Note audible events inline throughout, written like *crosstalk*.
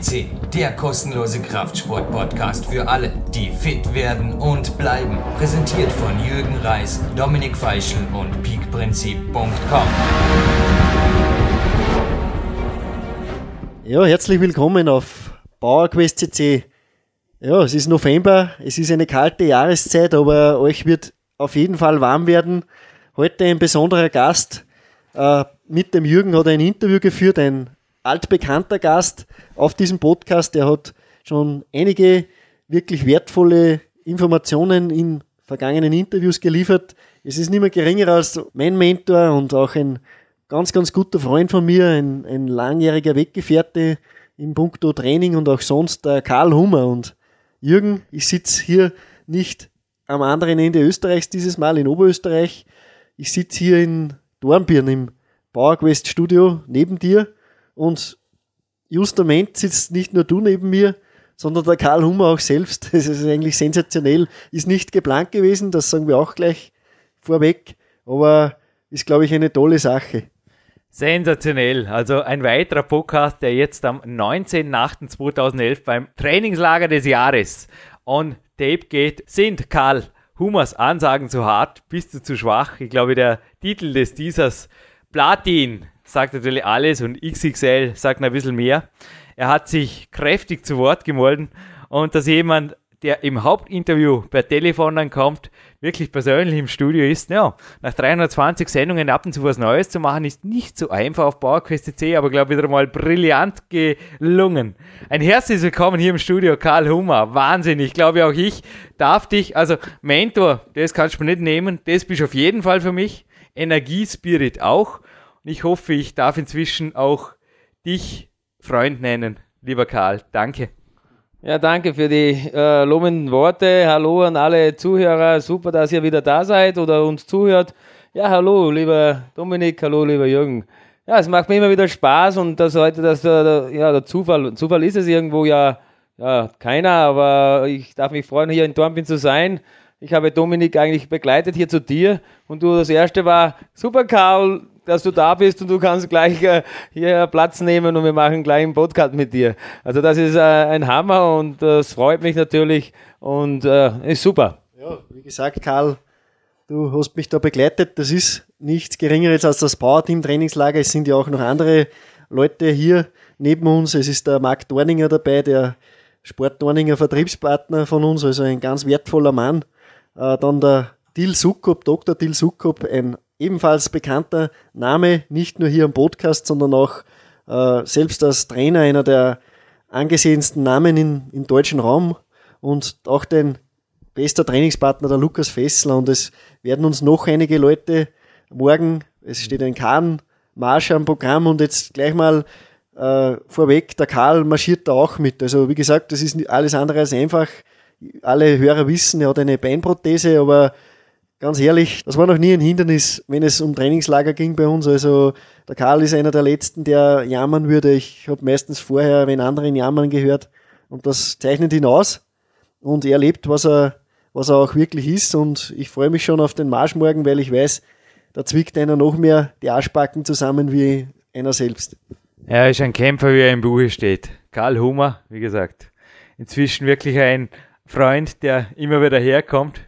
CC, der kostenlose Kraftsport-Podcast für alle, die fit werden und bleiben. Präsentiert von Jürgen Reis, Dominik Feischl und peakprinzip.com. Ja, herzlich willkommen auf PowerQuest CC. Ja, es ist November, es ist eine kalte Jahreszeit, aber euch wird auf jeden Fall warm werden. Heute ein besonderer Gast. Äh, mit dem Jürgen hat er ein Interview geführt, ein altbekannter Gast auf diesem Podcast. Der hat schon einige wirklich wertvolle Informationen in vergangenen Interviews geliefert. Es ist mehr geringer als mein Mentor und auch ein ganz, ganz guter Freund von mir, ein, ein langjähriger Weggefährte im Punkto Training und auch sonst, der Karl Hummer. Und Jürgen, ich sitze hier nicht am anderen Ende Österreichs dieses Mal in Oberösterreich. Ich sitze hier in Dornbirn im PowerQuest Studio neben dir und justament sitzt nicht nur du neben mir, sondern der Karl Hummer auch selbst. *laughs* Das ist eigentlich sensationell. Ist nicht geplant gewesen, das sagen wir auch gleich vorweg, aber ist, glaube ich, eine tolle Sache. Sensationell. Also ein weiterer Podcast, der jetzt am 19.08.2011 beim Trainingslager des Jahres on Tape geht, sind Karl Hummers Ansagen zu hart, bist du zu schwach. Ich glaube, der Titel des Teasers Platin sagt natürlich alles und XXL sagt ein bisschen mehr. Er hat sich kräftig zu Wort gemolden und dass jemand, der im Hauptinterview per Telefon dann kommt, wirklich persönlich im Studio ist, ja, nach 320 Sendungen ab und zu was Neues zu machen, ist nicht so einfach auf PowerQuest C, aber glaube wieder mal brillant gelungen. Ein herzliches Willkommen hier im Studio, Karl Hummer. Wahnsinn, ich glaube auch ich darf dich, also Mentor, das kannst du mir nicht nehmen, das bist du auf jeden Fall für mich. Energiespirit auch. Ich hoffe, ich darf inzwischen auch dich Freund nennen, lieber Karl. Danke. Ja, danke für die äh, lobenden Worte. Hallo an alle Zuhörer. Super, dass ihr wieder da seid oder uns zuhört. Ja, hallo, lieber Dominik. Hallo, lieber Jürgen. Ja, es macht mir immer wieder Spaß und das heute, dass der, ja, der Zufall, Zufall ist es irgendwo ja, ja keiner, aber ich darf mich freuen, hier in Dornbin zu sein. Ich habe Dominik eigentlich begleitet hier zu dir und du das erste war, super Karl, dass du da bist und du kannst gleich äh, hier Platz nehmen und wir machen gleich einen Podcast mit dir. Also das ist äh, ein Hammer und das freut mich natürlich und äh, ist super. Ja, wie gesagt, Karl, du hast mich da begleitet. Das ist nichts Geringeres als das Powerteam Trainingslager. Es sind ja auch noch andere Leute hier neben uns. Es ist der Marc Dorninger dabei, der Sport Dorninger Vertriebspartner von uns, also ein ganz wertvoller Mann. Äh, dann der Dil Sukop, Dr. Dil Sukop, ein ebenfalls bekannter Name, nicht nur hier im Podcast, sondern auch äh, selbst als Trainer einer der angesehensten Namen in, im deutschen Raum und auch dein bester Trainingspartner, der Lukas Fessler. Und es werden uns noch einige Leute morgen, es steht ein Kahn-Marsch am Programm und jetzt gleich mal äh, vorweg, der Karl marschiert da auch mit. Also wie gesagt, das ist alles andere als einfach. Alle Hörer wissen, er hat eine Beinprothese, aber ganz ehrlich, das war noch nie ein Hindernis, wenn es um Trainingslager ging bei uns. Also der Karl ist einer der letzten, der jammern würde. Ich habe meistens vorher, wenn anderen jammern gehört, und das zeichnet ihn aus. Und er lebt, was er, was er auch wirklich ist. Und ich freue mich schon auf den Marsch morgen, weil ich weiß, da zwickt einer noch mehr die Arschbacken zusammen wie einer selbst. Er ist ein Kämpfer, wie er im Buche steht. Karl Hummer, wie gesagt, inzwischen wirklich ein Freund, der immer wieder herkommt,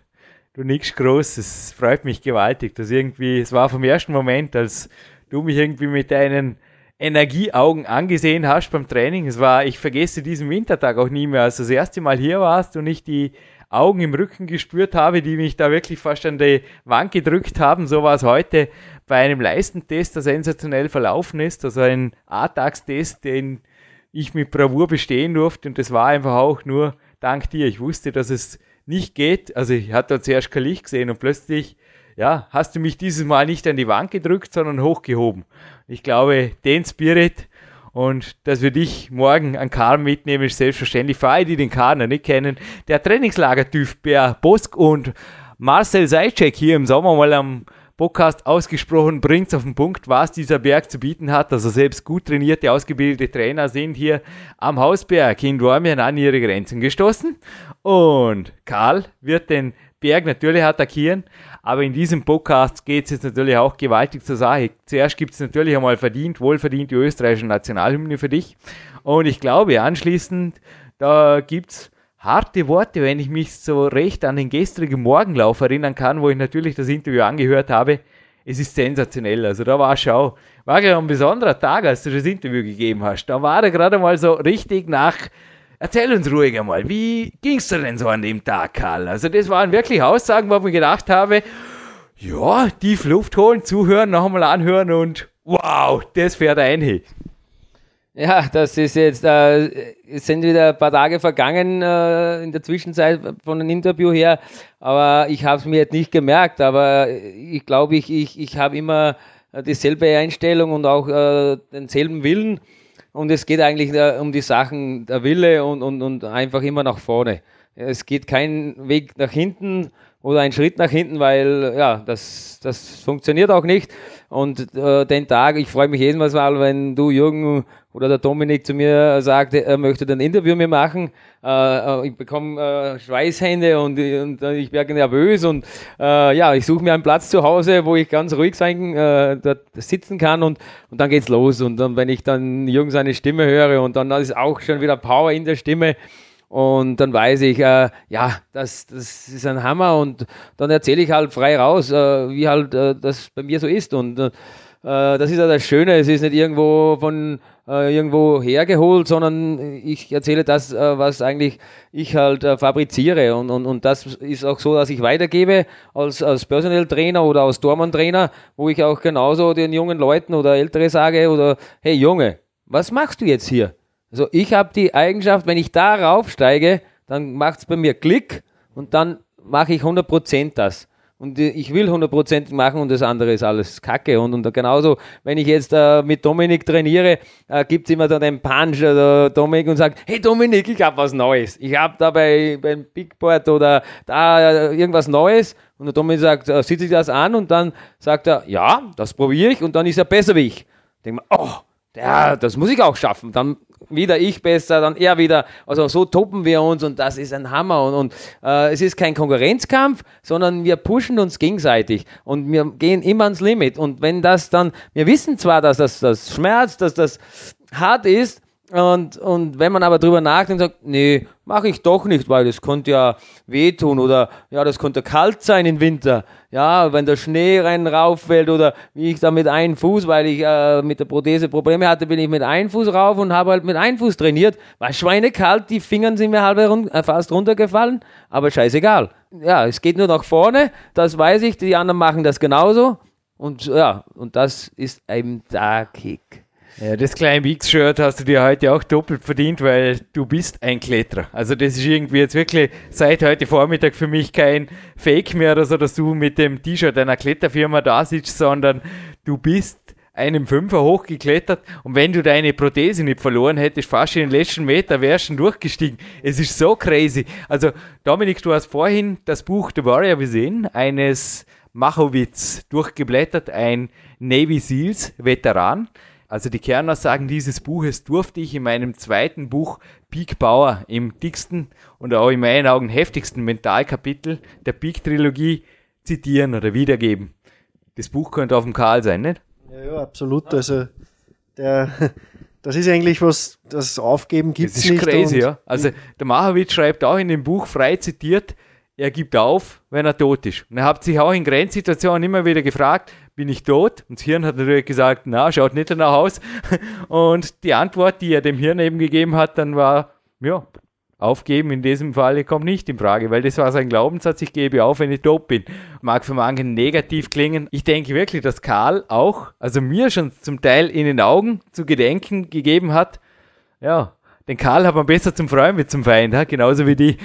du nix groß. Es freut mich gewaltig, dass irgendwie, es war vom ersten Moment, als du mich irgendwie mit deinen Energieaugen angesehen hast beim Training. Es war, ich vergesse diesen Wintertag auch nie mehr, als du das erste Mal hier warst und ich die Augen im Rücken gespürt habe, die mich da wirklich fast an die Wand gedrückt haben. So war es heute bei einem Leistentest, der sensationell verlaufen ist. Also ein A-Tags-Test, den ich mit Bravour bestehen durfte. Und das war einfach auch nur dank dir. Ich wusste, dass es nicht geht. Also ich hatte zuerst kein Licht gesehen und plötzlich, ja, hast du mich dieses Mal nicht an die Wand gedrückt, sondern hochgehoben. Ich glaube, den Spirit und dass wir dich morgen an Karl mitnehmen, ist selbstverständlich. Für alle, die den Karl noch nicht kennen, der Trainingslagertyp Bär Bosk und Marcel Seitschek hier im Sommer mal am Podcast ausgesprochen, bringt es auf den Punkt, was dieser Berg zu bieten hat. Also selbst gut trainierte, ausgebildete Trainer sind hier am Hausberg in Dormien an ihre Grenzen gestoßen. Und Karl wird den Berg natürlich attackieren, aber in diesem Podcast geht es jetzt natürlich auch gewaltig zur Sache. Zuerst gibt es natürlich einmal verdient, wohlverdient die österreichische Nationalhymne für dich. Und ich glaube, anschließend, da gibt es harte Worte, wenn ich mich so recht an den gestrigen Morgenlauf erinnern kann, wo ich natürlich das Interview angehört habe. Es ist sensationell. Also da war schau, war ja ein besonderer Tag, als du das Interview gegeben hast. Da war er gerade mal so richtig nach. Erzähl uns ruhig einmal, wie ging es dir denn so an dem Tag, Karl? Also das waren wirklich Aussagen, wo ich mir gedacht habe, ja, tief Luft holen, zuhören, noch einmal anhören und wow, das fährt ein. Ja, das ist jetzt, äh, es sind wieder ein paar Tage vergangen äh, in der Zwischenzeit von einem Interview her, aber ich habe es mir jetzt nicht gemerkt, aber ich glaube, ich, ich, ich habe immer dieselbe Einstellung und auch äh, denselben Willen und es geht eigentlich äh, um die Sachen, der Wille und, und, und einfach immer nach vorne. Es geht kein Weg nach hinten oder ein Schritt nach hinten, weil ja, das, das funktioniert auch nicht. Und äh, den Tag, ich freue mich jedes Mal, wenn du, Jürgen oder der Dominik zu mir sagt, er möchte ein Interview mit mir machen. Äh, äh, ich bekomme äh, Schweißhände und, äh, ich werde nervös und äh, ja, ich suche mir einen Platz zu Hause, wo ich ganz ruhig sein, äh, dort sitzen kann und, und dann geht's los. Und dann, wenn ich dann Jürgen seine Stimme höre und dann ist auch schon wieder Power in der Stimme, und dann weiß ich, äh, ja, das, das ist ein Hammer und dann erzähle ich halt frei raus, äh, wie halt äh, das bei mir so ist. Und äh, das ist ja das Schöne, es ist nicht irgendwo von äh, irgendwo hergeholt, sondern ich erzähle das, äh, was eigentlich ich halt fabriziere. Und, und, und das ist auch so, dass ich weitergebe als, als Personal Trainer oder als Dormann Trainer, wo ich auch genauso den jungen Leuten oder Ältere sage oder hey Junge, was machst du jetzt hier? Also ich habe die Eigenschaft, wenn ich da raufsteige, dann macht es bei mir Klick und dann mache ich 100% das. Und ich will 100% machen und das andere ist alles Kacke. Und, und genauso, wenn ich jetzt äh, mit Dominik trainiere, äh, gibt es immer dann den Punch oder Dominik und sagt, hey Dominik, ich habe was Neues. Ich habe da bei, beim Bigboard oder da äh, irgendwas Neues. Und der Dominik sagt, äh, sieht sich das an und dann sagt er, ja, das probiere ich und dann ist er besser wie ich. Denke mir, oh, ja, das muss ich auch schaffen. Dann wieder ich besser, dann er wieder. Also so toppen wir uns und das ist ein Hammer. Und, und äh, es ist kein Konkurrenzkampf, sondern wir pushen uns gegenseitig und wir gehen immer ans Limit. Und wenn das dann, wir wissen zwar, dass das, das schmerzt, dass das hart ist, und, und wenn man aber drüber nachdenkt und sagt, nee, mache ich doch nicht, weil das könnte ja wehtun oder ja, das könnte kalt sein im Winter. Ja, wenn der Schnee rein rauffällt oder wie ich da mit einem Fuß, weil ich äh, mit der Prothese Probleme hatte, bin ich mit einem Fuß rauf und habe halt mit einem Fuß trainiert. War schweinekalt, die Fingern sind mir halb run äh, fast runtergefallen, aber scheißegal. Ja, es geht nur nach vorne, das weiß ich, die anderen machen das genauso. Und ja, und das ist ein der Kick. Ja, das kleine Wix-Shirt hast du dir heute auch doppelt verdient, weil du bist ein Kletterer. Also das ist irgendwie jetzt wirklich seit heute Vormittag für mich kein Fake mehr oder so, dass du mit dem T-Shirt einer Kletterfirma da sitzt, sondern du bist einem Fünfer hochgeklettert und wenn du deine Prothese nicht verloren hättest, fast in den letzten Meter wärst du durchgestiegen. Es ist so crazy. Also Dominik, du hast vorhin das Buch The Warrior gesehen, eines Machowitz durchgeblättert, ein Navy Seals Veteran. Also die Kernaussagen dieses Buches durfte ich in meinem zweiten Buch Peak Power im dicksten und auch in meinen Augen heftigsten Mentalkapitel der Peak-Trilogie zitieren oder wiedergeben. Das Buch könnte auf dem Karl sein, nicht? Ja, ja absolut. Also der, *laughs* das ist eigentlich was, das Aufgeben gibt es nicht. Das ist crazy, ja. Also der Machowitz schreibt auch in dem Buch frei zitiert, er gibt auf, wenn er tot ist. Und er hat sich auch in Grenzsituationen immer wieder gefragt, bin ich tot? Und das Hirn hat natürlich gesagt, na, schaut nicht danach aus. *laughs* Und die Antwort, die er dem Hirn eben gegeben hat, dann war, ja, aufgeben in diesem Fall kommt nicht in Frage, weil das war sein Glaubenssatz, ich gebe auf, wenn ich tot bin. Mag für manche negativ klingen. Ich denke wirklich, dass Karl auch, also mir schon zum Teil in den Augen zu gedenken gegeben hat, ja, den Karl hat man besser zum Freund mit zum Feind, genauso wie die.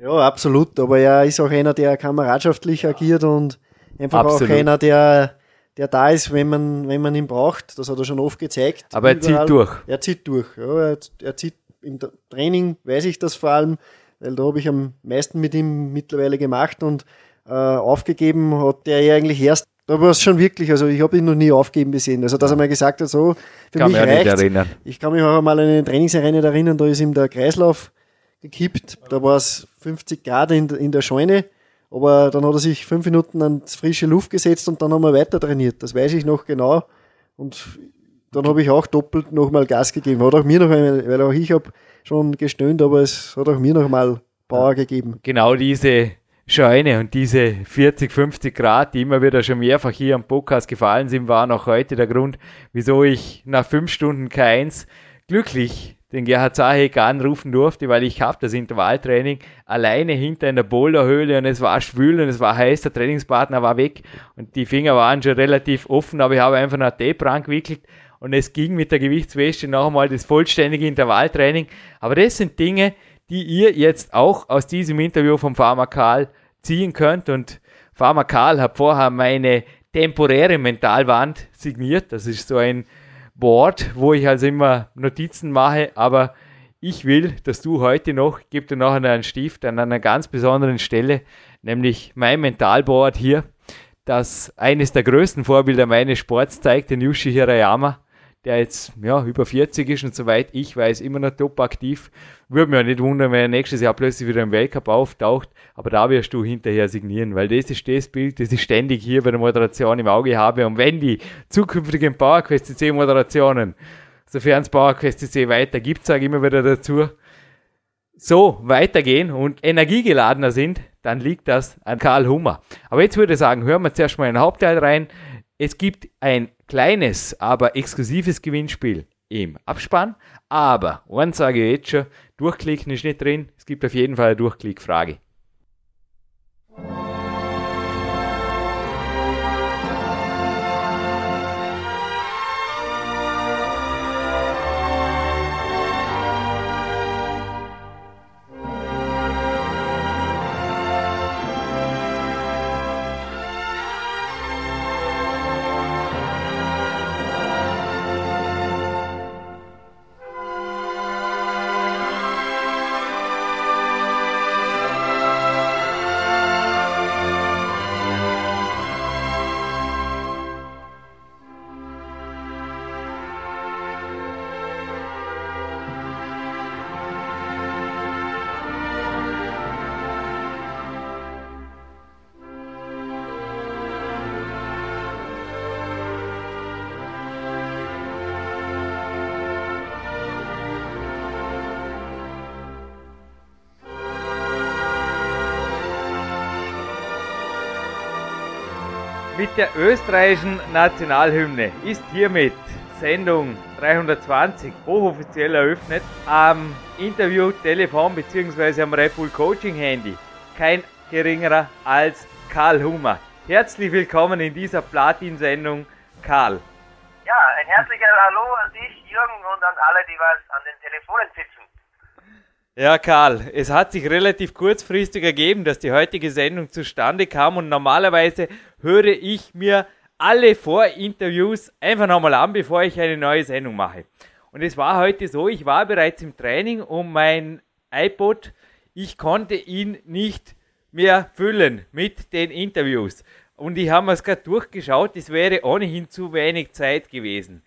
Ja, absolut. Aber er ist auch einer, der kameradschaftlich agiert und einfach absolut. auch einer, der, der da ist, wenn man, wenn man ihn braucht. Das hat er schon oft gezeigt. Aber er überall. zieht durch. Er zieht durch. Ja, er, er zieht im Training, weiß ich das vor allem, weil da habe ich am meisten mit ihm mittlerweile gemacht und äh, aufgegeben hat er eigentlich erst da war es schon wirklich, also ich habe ihn noch nie aufgeben gesehen. Also dass er mal gesagt hat, so, für kann mich reicht Ich kann mich auch mal an eine Trainingsarena erinnern, da ist ihm der Kreislauf gekippt. Da war es 50 Grad in, in der Scheune. Aber dann hat er sich fünf Minuten ans frische Luft gesetzt und dann haben wir weiter trainiert. Das weiß ich noch genau. Und dann habe ich auch doppelt nochmal Gas gegeben. Hat auch mir noch, weil auch ich habe schon gestöhnt, aber es hat auch mir noch mal Power gegeben. Genau diese Scheune und diese 40, 50 Grad, die immer wieder schon mehrfach hier am Podcast gefallen sind, waren auch heute der Grund, wieso ich nach fünf Stunden K1 glücklich den Gerhard Zahek anrufen durfte, weil ich habe das Intervalltraining alleine hinter einer Boulderhöhle und es war schwül und es war heiß, der Trainingspartner war weg und die Finger waren schon relativ offen, aber ich habe einfach nach Tape rangewickelt und es ging mit der Gewichtswäsche noch einmal das vollständige Intervalltraining. Aber das sind Dinge, die ihr jetzt auch aus diesem Interview vom Pharmakal ziehen könnt und Pharmakal hat vorher meine temporäre Mentalwand signiert. Das ist so ein Board, wo ich also immer Notizen mache, aber ich will, dass du heute noch, gib dir noch einen Stift an einer ganz besonderen Stelle, nämlich mein Mentalboard hier, das eines der größten Vorbilder meines Sports zeigt, den Yushi Hirayama, der jetzt ja, über 40 ist und soweit ich weiß, immer noch top aktiv. Würde mich auch nicht wundern, wenn er nächstes Jahr plötzlich wieder im Weltcup auftaucht, aber da wirst du hinterher signieren, weil das ist das Bild, das ich ständig hier bei der Moderation im Auge habe. Und wenn die zukünftigen PowerQuest CC Moderationen, sofern es PowerQuest CC weiter gibt, sage ich immer wieder dazu, so weitergehen und energiegeladener sind, dann liegt das an Karl Hummer. Aber jetzt würde ich sagen, hören wir zuerst mal den Hauptteil rein. Es gibt ein kleines, aber exklusives Gewinnspiel im Abspann. Aber, eins sage ich jetzt schon, durchklicken ist nicht drin. Es gibt auf jeden Fall eine Durchklickfrage. Der österreichischen Nationalhymne ist hiermit Sendung 320 hochoffiziell eröffnet. Am Interview, Telefon bzw. am Red Bull Coaching Handy kein geringerer als Karl Hummer. Herzlich willkommen in dieser Platin-Sendung, Karl. Ja, ein herzliches Hallo an dich, Jürgen, und an alle, die was an den Telefonen sitzen. Ja, Karl, es hat sich relativ kurzfristig ergeben, dass die heutige Sendung zustande kam und normalerweise höre ich mir alle Vorinterviews einfach nochmal an, bevor ich eine neue Sendung mache. Und es war heute so, ich war bereits im Training um mein iPod, ich konnte ihn nicht mehr füllen mit den Interviews. Und ich habe es gerade durchgeschaut, es wäre ohnehin zu wenig Zeit gewesen.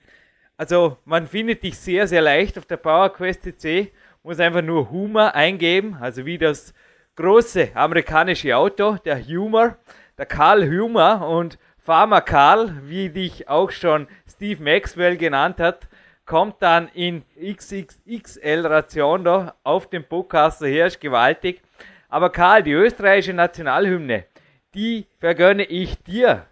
Also man findet dich sehr, sehr leicht auf der PowerQuest CC muss einfach nur Humor eingeben, also wie das große amerikanische Auto, der Humor, der Karl Humor und Farmer Karl, wie dich auch schon Steve Maxwell genannt hat, kommt dann in XXXL-Ration da auf dem Podcaster her, ist gewaltig. Aber Karl, die österreichische Nationalhymne, die vergönne ich dir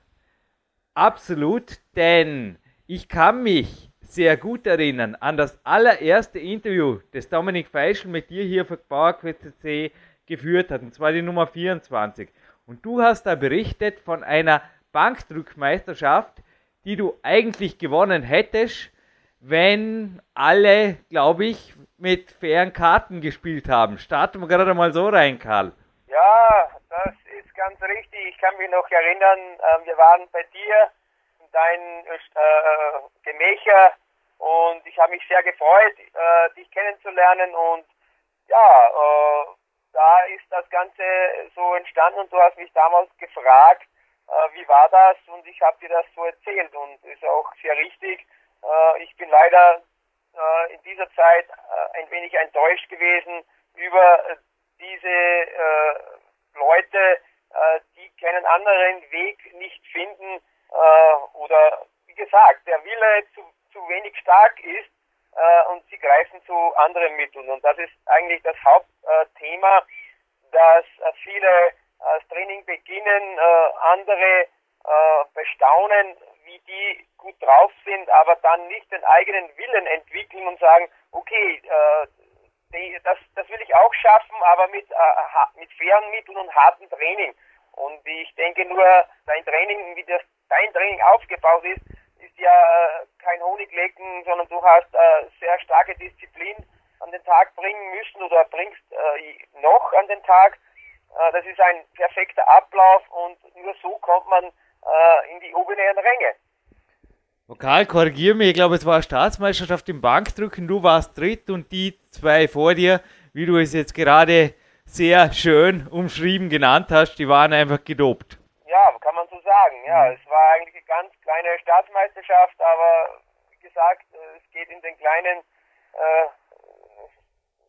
absolut, denn ich kann mich sehr gut erinnern an das allererste Interview, das Dominik Feischl mit dir hier für PowerQuest.c geführt hat, und zwar die Nummer 24. Und du hast da berichtet von einer Bankdrückmeisterschaft, die du eigentlich gewonnen hättest, wenn alle, glaube ich, mit fairen Karten gespielt haben. Starten wir gerade mal so rein, Karl. Ja, das ist ganz richtig. Ich kann mich noch erinnern, äh, wir waren bei dir in deinen äh, Gemächer und ich habe mich sehr gefreut, äh, dich kennenzulernen und ja, äh, da ist das Ganze so entstanden und du hast mich damals gefragt, äh, wie war das und ich habe dir das so erzählt und ist auch sehr richtig. Äh, ich bin leider äh, in dieser Zeit äh, ein wenig enttäuscht gewesen über diese äh, Leute, äh, die keinen anderen Weg nicht finden äh, oder wie gesagt, der Wille zu, zu wenig stark ist äh, und sie greifen zu anderen Mitteln. Und das ist eigentlich das Hauptthema, dass äh, viele äh, das Training beginnen, äh, andere äh, bestaunen, wie die gut drauf sind, aber dann nicht den eigenen Willen entwickeln und sagen, okay, äh, die, das, das will ich auch schaffen, aber mit, äh, mit fairen Mitteln und hartem Training. Und ich denke nur, dein Training, wie das dein Training aufgebaut ist, ja äh, kein Honiglecken, sondern du hast äh, sehr starke Disziplin an den Tag bringen müssen oder bringst äh, noch an den Tag. Äh, das ist ein perfekter Ablauf und nur so kommt man äh, in die oberen Ränge. Karl, korrigier mich, ich glaube, es war Staatsmeisterschaft im Bankdrücken, du warst dritt und die zwei vor dir, wie du es jetzt gerade sehr schön umschrieben genannt hast, die waren einfach gedopt. Ja, kann man so sagen. Ja, mhm. es war eigentlich eine ganz kleine Staatsmeisterschaft, aber wie gesagt, äh, es geht in den kleinen, äh,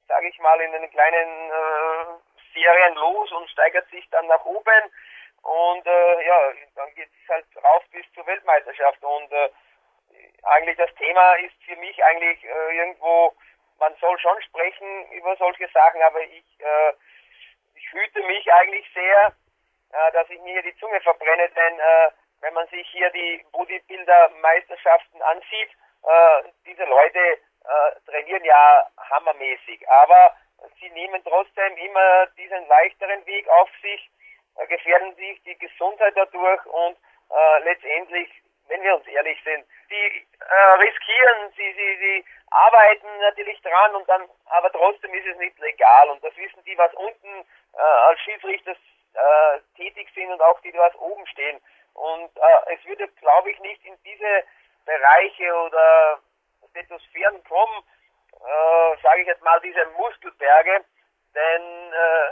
sage ich mal, in den kleinen äh, Serien los und steigert sich dann nach oben. Und äh, ja, dann geht es halt rauf bis zur Weltmeisterschaft. Und äh, eigentlich das Thema ist für mich eigentlich äh, irgendwo, man soll schon sprechen über solche Sachen, aber ich, äh, ich hüte mich eigentlich sehr, äh, dass ich mir hier die Zunge verbrenne, denn äh, wenn man sich hier die Bodybuilder-Meisterschaften ansieht, äh, diese Leute äh, trainieren ja hammermäßig, aber sie nehmen trotzdem immer diesen leichteren Weg auf sich, äh, gefährden sich die Gesundheit dadurch und äh, letztendlich wenn wir uns ehrlich sind. Die äh, riskieren, sie, sie, sie arbeiten natürlich dran und dann, aber trotzdem ist es nicht legal und das wissen die, was unten äh, als Schiedsrichter äh, tätig sind und auch die, was oben stehen. Und äh, es würde, glaube ich, nicht in diese Bereiche oder Stethosphären kommen, äh, sage ich jetzt mal, diese Muskelberge, denn äh,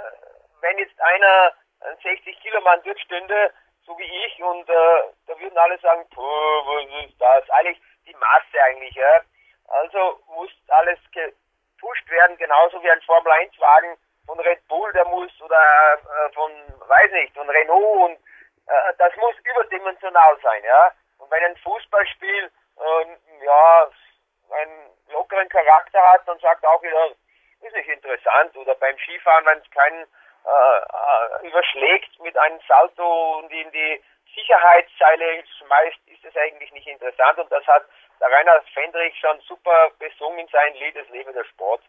wenn jetzt einer ein 60 Kilo Mann dort stünde, so wie ich, und äh, da würden alle sagen, was ist das? Eigentlich die Masse eigentlich, ja. Also muss alles gepusht werden, genauso wie ein Formel 1 Wagen von Red Bull, der muss, oder äh, von, weiß nicht, von Renault und äh, das muss überdimensional sein, ja. Und wenn ein Fußballspiel äh, ja einen lockeren Charakter hat, dann sagt auch wieder, ist nicht interessant. Oder beim Skifahren, wenn es keinen äh, überschlägt mit einem Salto und in die Sicherheitsseile schmeißt, ist das eigentlich nicht interessant. Und das hat der Rainer Fendrich schon super besungen in sein Lied, Es lebe der Sport.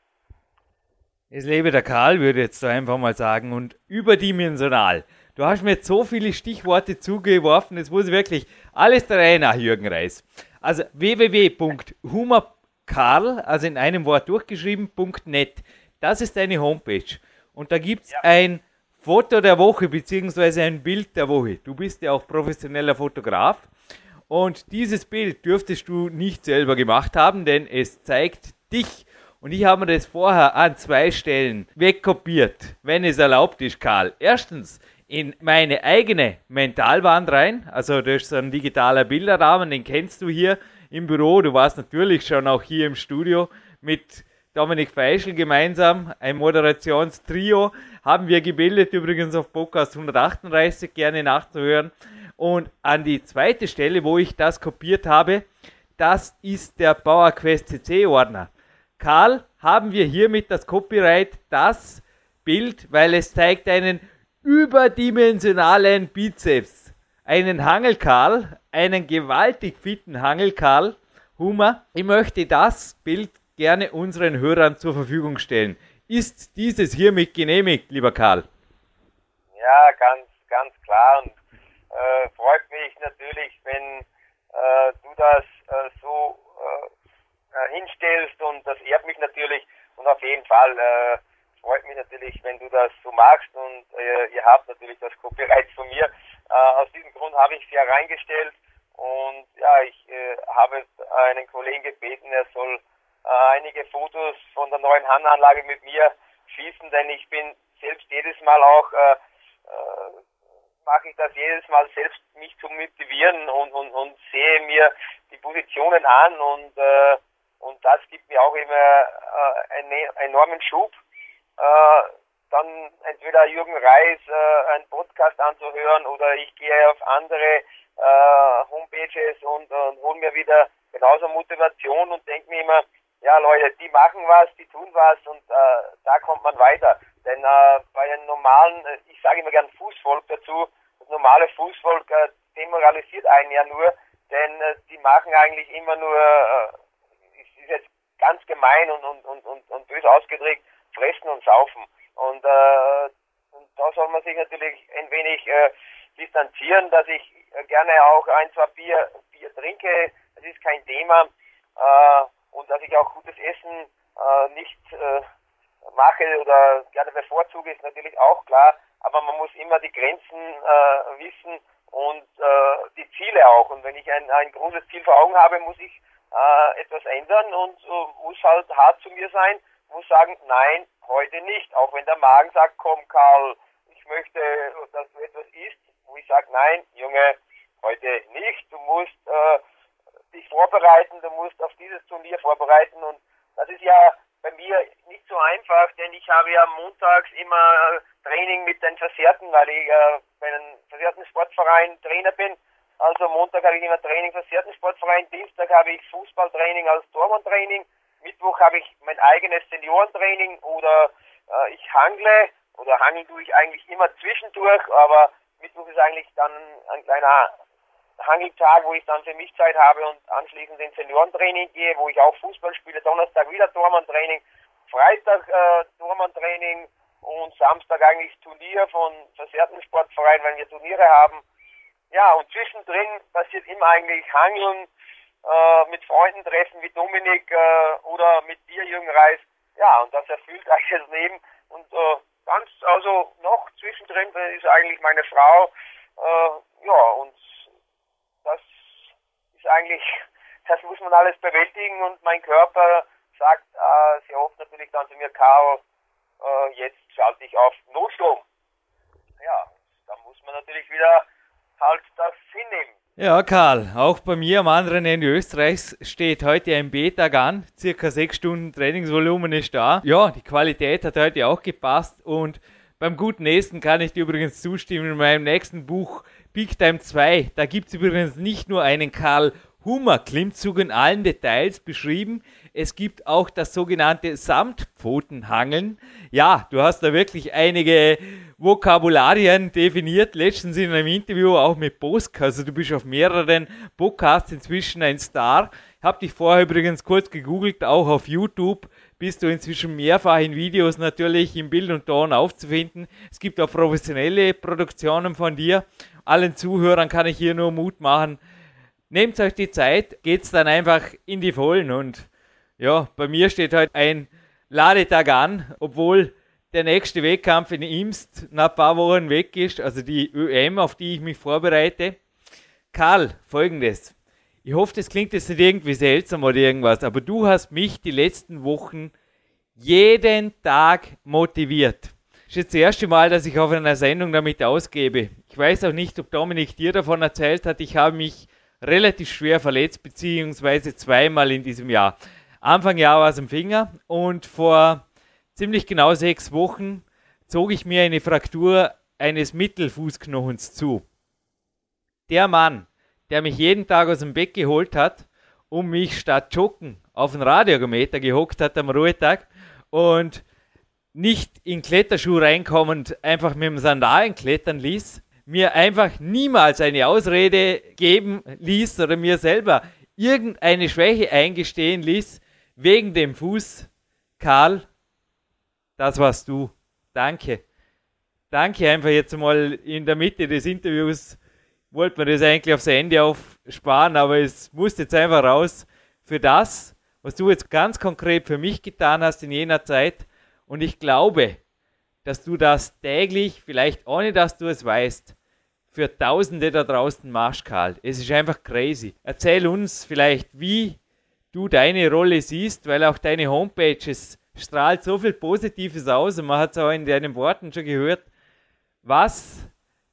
Es lebe der Karl, würde ich jetzt einfach mal sagen, und überdimensional. Du hast mir jetzt so viele Stichworte zugeworfen, es muss wirklich alles der Reihe nach, Jürgen Reis. Also www.humorkarl, also in einem Wort durchgeschrieben.net, das ist deine Homepage. Und da gibt es ja. ein Foto der Woche beziehungsweise ein Bild der Woche. Du bist ja auch professioneller Fotograf. Und dieses Bild dürftest du nicht selber gemacht haben, denn es zeigt dich. Und ich habe mir das vorher an zwei Stellen wegkopiert, wenn es erlaubt ist, Karl. Erstens in meine eigene Mentalwand rein. Also das ist ein digitaler Bilderrahmen, den kennst du hier im Büro. Du warst natürlich schon auch hier im Studio mit Dominik Feischl gemeinsam, ein Moderationstrio, haben wir gebildet, übrigens auf Podcast 138, gerne nachzuhören. Und an die zweite Stelle, wo ich das kopiert habe, das ist der PowerQuest CC Ordner. Karl, haben wir hiermit das Copyright, das Bild, weil es zeigt einen überdimensionalen Bizeps. Einen Hangelkarl, einen gewaltig fitten Hangelkarl, Hummer. Ich möchte das Bild gerne unseren Hörern zur Verfügung stellen. Ist dieses hiermit genehmigt, lieber Karl? Ja, ganz, ganz klar und äh, freut mich natürlich, wenn äh, du das äh, so äh, äh, hinstellst und das ehrt mich natürlich. Und auf jeden Fall äh, freut mich natürlich, wenn du das so magst und ihr habt natürlich das Copyright von mir. aus diesem Grund habe ich es ja reingestellt und ja, ich habe einen Kollegen gebeten, er soll äh, einige Fotos von der neuen Handanlage mit mir schießen, denn ich bin selbst jedes Mal auch, äh, äh, mache ich das jedes Mal selbst, mich zu motivieren und, und, und sehe mir die Positionen an. Und, äh, und das gibt mir auch immer äh, einen enormen Schub. Äh, dann entweder Jürgen Reis äh, einen Podcast anzuhören oder ich gehe auf andere äh, Homepages und, und hole mir wieder genauso Motivation und denke mir immer, ja Leute, die machen was, die tun was und äh, da kommt man weiter. Denn äh, bei einem normalen, ich sage immer gern Fußvolk dazu, das normale Fußvolk äh, demoralisiert einen ja nur, denn äh, die machen eigentlich immer nur, äh, ist, jetzt ganz gemein und, und, und, und, und bös ausgedrückt, fressen und saufen. Und, äh, und da soll man sich natürlich ein wenig äh, distanzieren, dass ich äh, gerne auch ein, zwei Bier, Bier trinke, das ist kein Thema. Äh, und dass ich auch gutes Essen äh, nicht äh, mache oder gerne bevorzuge, ist natürlich auch klar. Aber man muss immer die Grenzen äh, wissen und äh, die Ziele auch. Und wenn ich ein, ein großes Ziel vor Augen habe, muss ich äh, etwas ändern und äh, muss halt hart zu mir sein, muss sagen, nein, heute nicht. Auch wenn der Magen sagt, komm Karl, ich möchte, dass du etwas isst, wo ich sage, nein, Junge, heute nicht. Du musst äh, dich vorbereiten, du musst auf dieses Turnier vorbereiten und das ist ja bei mir nicht so einfach, denn ich habe ja montags immer Training mit den Versehrten, weil ich äh, bei einem versehrten Sportverein Trainer bin. Also Montag habe ich immer Training versehrten Sportverein, Dienstag habe ich Fußballtraining als Torwandtraining, Mittwoch habe ich mein eigenes Seniorentraining oder äh, ich hangle oder hangeln tue ich eigentlich immer zwischendurch, aber Mittwoch ist eigentlich dann ein kleiner Hangeltag, wo ich dann für mich Zeit habe und anschließend ins Seniorentraining gehe, wo ich auch Fußball spiele, Donnerstag wieder Tormann-Training, Freitag äh, Tormann-Training und Samstag eigentlich Turnier von versehrten Sportverein, weil wir Turniere haben. Ja, und zwischendrin passiert immer eigentlich Hangeln, äh, mit Freunden treffen wie Dominik äh, oder mit dir, Jürgen Reis. Ja, und das erfüllt eigentlich *laughs* das Leben. Und äh, ganz, also noch zwischendrin ist eigentlich meine Frau. Äh, ja, und das ist eigentlich, *laughs* das muss man alles bewältigen und mein Körper sagt äh, sehr oft natürlich dann zu mir, Karl, äh, jetzt schalte ich auf Notstrom. Ja, da muss man natürlich wieder halt das hinnehmen. Ja, Karl, auch bei mir am anderen Ende Österreichs steht heute ein B-Tag an. Circa sechs Stunden Trainingsvolumen ist da. Ja, die Qualität hat heute auch gepasst und beim guten Essen kann ich dir übrigens zustimmen. In meinem nächsten Buch Big Time 2, da gibt es übrigens nicht nur einen Karl Hummer Klimmzug in allen Details beschrieben. Es gibt auch das sogenannte Samtpfotenhangeln. Ja, du hast da wirklich einige Vokabularien definiert. Letztens in einem Interview auch mit Bosk. Also du bist auf mehreren Podcasts inzwischen ein Star. Ich habe dich vorher übrigens kurz gegoogelt, auch auf YouTube bist du inzwischen mehrfach in Videos natürlich im Bild und Ton aufzufinden. Es gibt auch professionelle Produktionen von dir. Allen Zuhörern kann ich hier nur Mut machen, nehmt euch die Zeit, geht's dann einfach in die Vollen und ja, bei mir steht heute ein Ladetag an, obwohl der nächste Wettkampf in Imst nach ein paar Wochen weg ist, also die ÖM, auf die ich mich vorbereite. Karl, folgendes. Ich hoffe, das klingt jetzt nicht irgendwie seltsam oder irgendwas, aber du hast mich die letzten Wochen jeden Tag motiviert. Das ist jetzt das erste Mal, dass ich auf einer Sendung damit ausgebe. Ich weiß auch nicht, ob Dominik dir davon erzählt hat. Ich habe mich relativ schwer verletzt, beziehungsweise zweimal in diesem Jahr. Anfang Jahr war es im Finger und vor ziemlich genau sechs Wochen zog ich mir eine Fraktur eines Mittelfußknochens zu. Der Mann, der mich jeden Tag aus dem Bett geholt hat, um mich statt Joggen auf den Radiometer gehockt hat am Ruhetag und nicht in Kletterschuh reinkommend einfach mit dem Sandalen klettern ließ, mir einfach niemals eine Ausrede geben ließ oder mir selber irgendeine Schwäche eingestehen ließ wegen dem Fuß. Karl, das warst du. Danke. Danke einfach jetzt mal in der Mitte des Interviews. Wollte man das eigentlich aufs Ende aufsparen, aber es musste jetzt einfach raus für das, was du jetzt ganz konkret für mich getan hast in jener Zeit. Und ich glaube, dass du das täglich, vielleicht ohne dass du es weißt, für Tausende da draußen machst, Karl. Es ist einfach crazy. Erzähl uns vielleicht, wie du deine Rolle siehst, weil auch deine Homepage es strahlt so viel Positives aus und man hat es auch in deinen Worten schon gehört. Was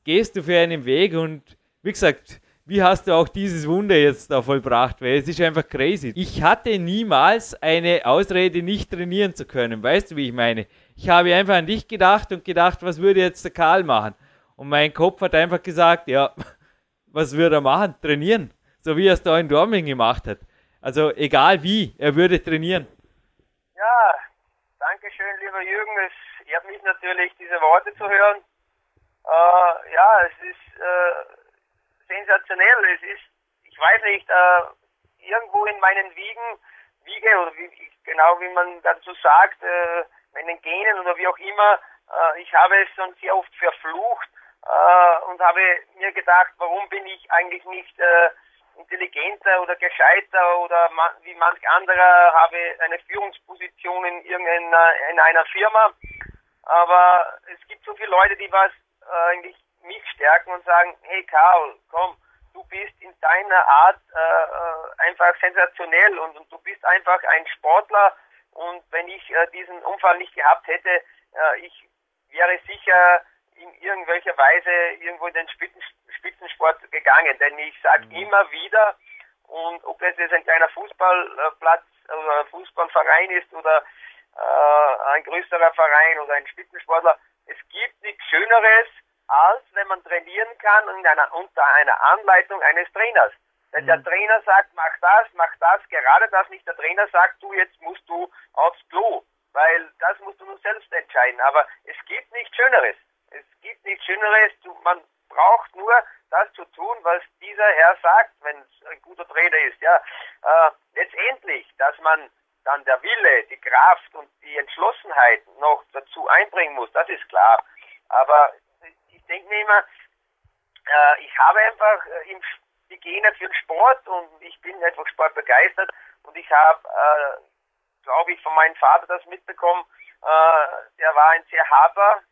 gehst du für einen Weg und wie gesagt, wie hast du auch dieses Wunder jetzt da vollbracht? Weil es ist einfach crazy. Ich hatte niemals eine Ausrede, nicht trainieren zu können. Weißt du, wie ich meine? ich habe einfach an dich gedacht und gedacht, was würde jetzt der Karl machen? Und mein Kopf hat einfach gesagt, ja, *laughs* was würde er machen? Trainieren. So wie er es da in Dorming gemacht hat. Also egal wie, er würde trainieren. Ja, danke schön, lieber Jürgen. Es ehrt mich natürlich, diese Worte zu hören. Äh, ja, es ist äh, sensationell. Es ist, ich weiß nicht, äh, irgendwo in meinen Wiegen, Wiege oder wie, genau wie man dazu sagt, äh, meinen Genen oder wie auch immer, äh, ich habe es schon sehr oft verflucht äh, und habe mir gedacht, warum bin ich eigentlich nicht äh, intelligenter oder gescheiter oder man, wie manch anderer habe eine Führungsposition in irgendeiner in einer Firma. Aber es gibt so viele Leute, die was äh, eigentlich mich stärken und sagen, hey Karl, komm, du bist in deiner Art äh, äh, einfach sensationell und, und, du bist einfach ein Sportler und wenn ich äh, diesen Unfall nicht gehabt hätte, äh, ich wäre sicher in irgendwelcher Weise irgendwo in den Spitzen, Spitzensport gegangen. Denn ich sage mhm. immer wieder, und ob es jetzt ein kleiner Fußballplatz oder Fußballverein ist oder äh, ein größerer Verein oder ein Spitzensportler, es gibt nichts Schöneres, als wenn man trainieren kann einer, unter einer Anleitung eines Trainers. Wenn der mhm. Trainer sagt, mach das, mach das, gerade das nicht der Trainer sagt, du jetzt musst du aufs Klo, weil das musst du nur selbst entscheiden. Aber es gibt nichts Schöneres. Es gibt nichts Schöneres. Du, man braucht nur das zu tun, was dieser Herr sagt, wenn es ein guter Trainer ist. Ja, äh, letztendlich, dass man dann der Wille, die Kraft und die Entschlossenheit noch dazu einbringen muss, das ist klar. Aber ich denke mir immer, äh, ich habe einfach äh, im, die Gene für den Sport und ich bin einfach sportbegeistert und ich habe, äh, glaube ich, von meinem Vater das mitbekommen. Äh, der war ein sehr harter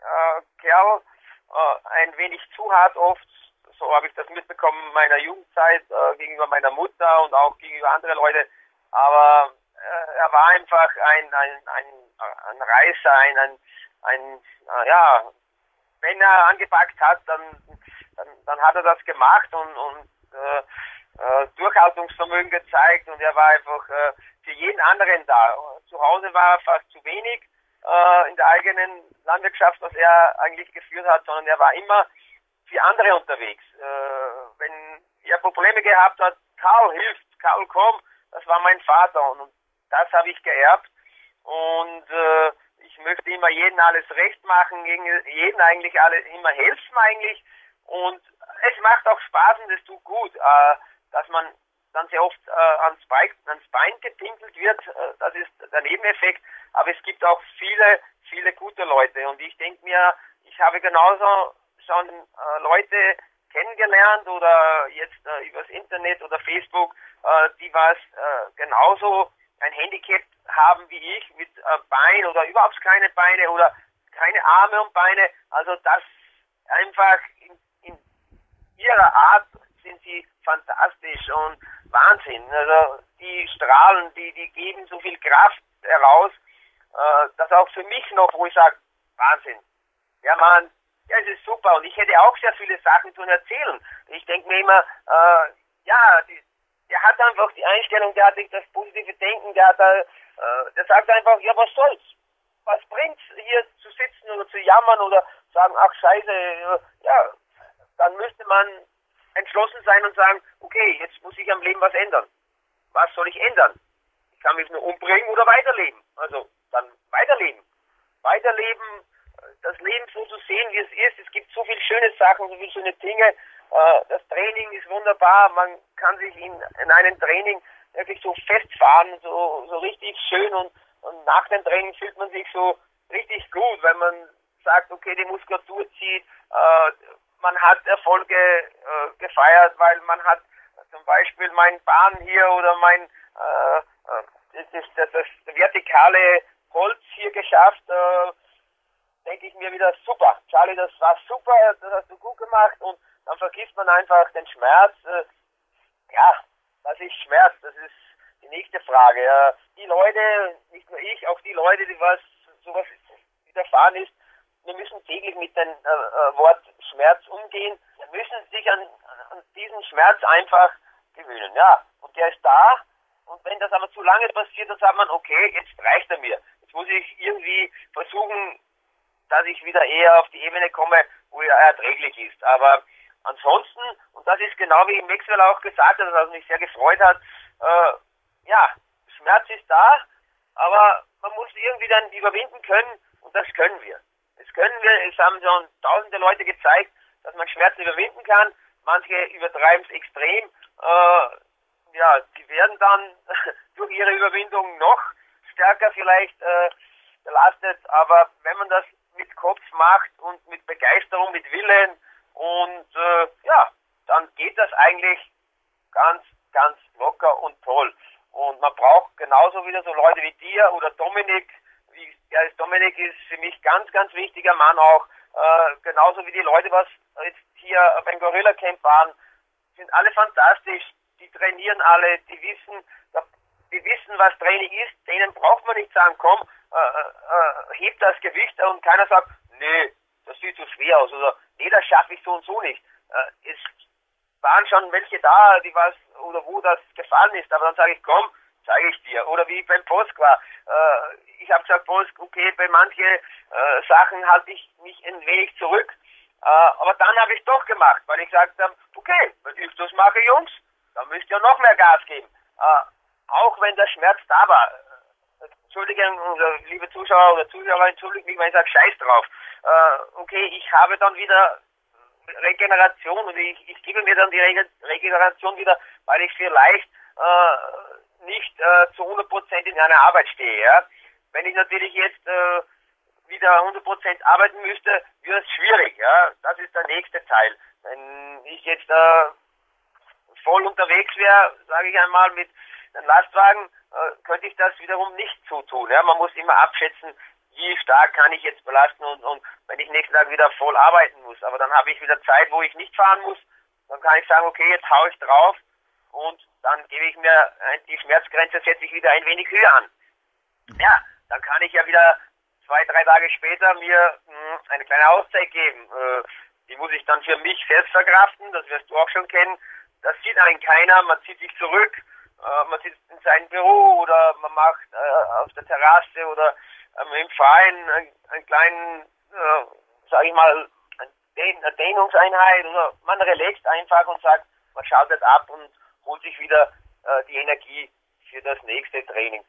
äh, Kerl, äh, ein wenig zu hart oft. So habe ich das mitbekommen in meiner Jugendzeit äh, gegenüber meiner Mutter und auch gegenüber anderen Leuten. Aber äh, er war einfach ein, ein, ein, ein Reißer, ein, ein, ein äh, ja, wenn er angepackt hat, dann, dann, dann hat er das gemacht und, und äh, äh, Durchhaltungsvermögen gezeigt und er war einfach äh, für jeden anderen da. Zu Hause war er fast zu wenig äh, in der eigenen Landwirtschaft, was er eigentlich geführt hat, sondern er war immer für andere unterwegs. Äh, wenn er Probleme gehabt hat, Karl hilft, Karl komm, das war mein Vater und, das habe ich geerbt und äh, ich möchte immer jeden alles recht machen, jeden eigentlich alle immer helfen eigentlich und es macht auch Spaß und es tut gut, äh, dass man dann sehr oft äh, ans, Bein, ans Bein gepinkelt wird. Äh, das ist der Nebeneffekt. Aber es gibt auch viele, viele gute Leute. Und ich denke mir, ich habe genauso schon äh, Leute kennengelernt oder jetzt äh, übers Internet oder Facebook, äh, die was äh, genauso ein Handicap haben wie ich mit äh, Bein oder überhaupt keine Beine oder keine Arme und Beine. Also das einfach in, in ihrer Art sind sie fantastisch und Wahnsinn. Also die strahlen, die, die geben so viel Kraft heraus, äh, dass auch für mich noch, wo ich sage, Wahnsinn. Ja, man, ja, es ist super. Und ich hätte auch sehr viele Sachen zu erzählen. Ich denke mir immer, äh, ja, die, der hat einfach die Einstellung, der hat das positive Denken, der hat, äh, der sagt einfach, ja, was soll's? Was bringt's, hier zu sitzen oder zu jammern oder sagen, ach scheiße, äh, ja, dann müsste man entschlossen sein und sagen, okay, jetzt muss ich am Leben was ändern. Was soll ich ändern? Ich kann mich nur umbringen oder weiterleben. Also dann weiterleben. Weiterleben, das Leben so zu sehen, wie es ist. Es gibt so viele schöne Sachen, so viele schöne Dinge. Äh, das Training ist wunderbar. Man kann sich in, in einem Training wirklich so festfahren, so, so richtig schön und, und nach dem Training fühlt man sich so richtig gut, wenn man sagt, okay, die Muskulatur zieht, äh, man hat Erfolge äh, gefeiert, weil man hat zum Beispiel mein Bahn hier oder mein äh, äh das, das, das vertikale Holz hier geschafft, äh, denke ich mir wieder super. Charlie, das war super, das hast du gut gemacht und dann vergisst man einfach den Schmerz. Äh, ja, was ist Schmerz? Das ist die nächste Frage. Äh, die Leute, nicht nur ich, auch die Leute, die was sowas widerfahren ist, wir müssen täglich mit dem äh, äh, Wort Schmerz umgehen. Wir müssen sich an, an diesen Schmerz einfach gewöhnen. Ja, und der ist da und wenn das aber zu lange passiert, dann sagt man, okay, jetzt reicht er mir. Jetzt muss ich irgendwie versuchen, dass ich wieder eher auf die Ebene komme, wo er erträglich ist. Aber ansonsten, und das ist genau wie Maxwell auch gesagt hat, was mich sehr gefreut hat, äh, ja, Schmerz ist da, aber man muss irgendwie dann überwinden können und das können wir. Das können wir, es haben schon tausende Leute gezeigt, dass man Schmerzen überwinden kann. Manche übertreiben es extrem. Äh, ja, die werden dann *laughs* durch ihre Überwindung noch stärker vielleicht äh, belastet. Aber wenn man das mit Kopf macht und mit Begeisterung, mit Willen und äh, ja, dann geht das eigentlich ganz, ganz locker und toll. Und man braucht genauso wieder so Leute wie dir oder Dominik. Ja, Dominik ist für mich ganz, ganz wichtiger Mann auch. Äh, genauso wie die Leute, was jetzt hier beim Gorilla Camp waren, sind alle fantastisch. Die trainieren alle, die wissen, die wissen, was Training ist. Denen braucht man nicht sagen, komm, äh, äh, hebt das Gewicht und keiner sagt, nee, das sieht zu so schwer aus oder nee, das schaffe ich so und so nicht. Äh, es waren schon welche da, die was oder wo das gefallen ist, aber dann sage ich, komm, zeige ich dir. Oder wie beim Posk war. Äh, ich habe gesagt, Posk, okay, bei manchen äh, Sachen halte ich mich ein wenig zurück. Äh, aber dann habe ich doch gemacht, weil ich gesagt habe, okay, wenn ich das mache, Jungs, dann müsst ihr noch mehr Gas geben. Äh, auch wenn der Schmerz da war. Äh, Entschuldigung, liebe Zuschauer oder Zuhörer, entschuldigt mich, wenn ich sage, scheiß drauf. Äh, okay, ich habe dann wieder Regeneration und ich, ich gebe mir dann die Re Regeneration wieder, weil ich vielleicht nicht äh, zu 100% in einer Arbeit stehe. Ja? Wenn ich natürlich jetzt äh, wieder 100% arbeiten müsste, wird es schwierig. Ja? Das ist der nächste Teil. Wenn ich jetzt äh, voll unterwegs wäre, sage ich einmal, mit einem Lastwagen, äh, könnte ich das wiederum nicht so tun. Ja? Man muss immer abschätzen, wie stark kann ich jetzt belasten und, und wenn ich nächsten Tag wieder voll arbeiten muss. Aber dann habe ich wieder Zeit, wo ich nicht fahren muss. Dann kann ich sagen, okay, jetzt haue ich drauf und dann gebe ich mir die Schmerzgrenze, setze ich wieder ein wenig höher an. Ja, dann kann ich ja wieder zwei, drei Tage später mir mh, hm, eine kleine Auszeit geben. Äh, die muss ich dann für mich selbst verkraften, das wirst du auch schon kennen. Das sieht einen keiner, man zieht sich zurück, äh, man sitzt in seinem Büro oder man macht äh, auf der Terrasse oder ähm, im Verein einen, einen kleinen, äh, sag ich mal, eine Dehnungseinheit oder man relaxt einfach und sagt, man schaltet ab und holt sich wieder äh, die Energie für das nächste Training.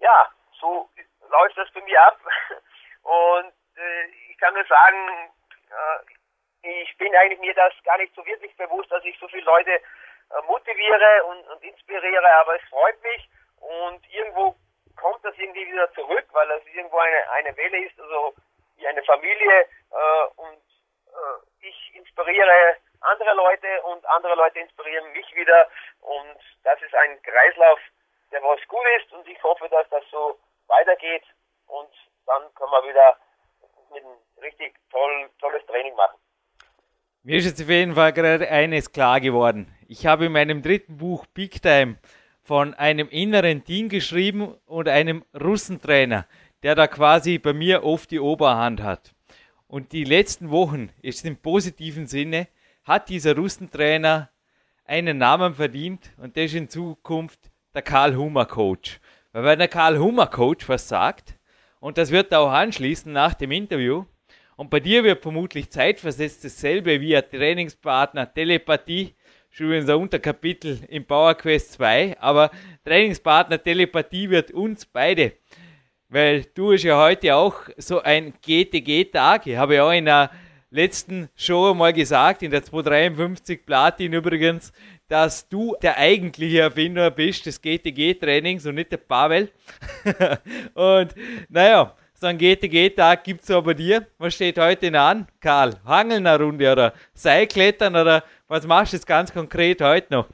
Ja, so läuft das bei mir ab *laughs* und äh, ich kann nur sagen, äh, ich bin eigentlich mir das gar nicht so wirklich bewusst, dass ich so viele Leute äh, motiviere und, und inspiriere, aber es freut mich und irgendwo kommt das irgendwie wieder zurück, weil das irgendwo eine, eine Welle ist, also wie eine Familie äh, und äh, ich inspiriere andere Leute und andere Leute inspirieren mich wieder und das ist ein Kreislauf, der was gut ist und ich hoffe, dass das so weitergeht und dann können wir wieder einem richtig toll, tolles Training machen. Mir ist jetzt auf jeden Fall gerade eines klar geworden. Ich habe in meinem dritten Buch Big Time von einem inneren Team geschrieben und einem Russentrainer, der da quasi bei mir oft die Oberhand hat. Und die letzten Wochen, jetzt im positiven Sinne, hat dieser Russentrainer einen Namen verdient und der ist in Zukunft der Karl Hummer Coach. Weil wenn der Karl Hummer Coach was sagt, und das wird er auch anschließen nach dem Interview, und bei dir wird vermutlich zeitversetzt dasselbe wie ein Trainingspartner, Telepathie, schon übrigens ein Unterkapitel im Power Quest 2, aber Trainingspartner Telepathie wird uns beide, weil du hast ja heute auch so ein GTG-Tag, ich habe ja auch in der letzten Show mal gesagt, in der 253 Platin übrigens, dass du der eigentliche Erfinder bist des GTG-Trainings und nicht der Pavel. *laughs* und naja, so ein GTG-Tag gibt es auch bei dir. Was steht heute an, Karl? Hangeln eine Runde oder Seilklettern oder was machst du jetzt ganz konkret heute noch?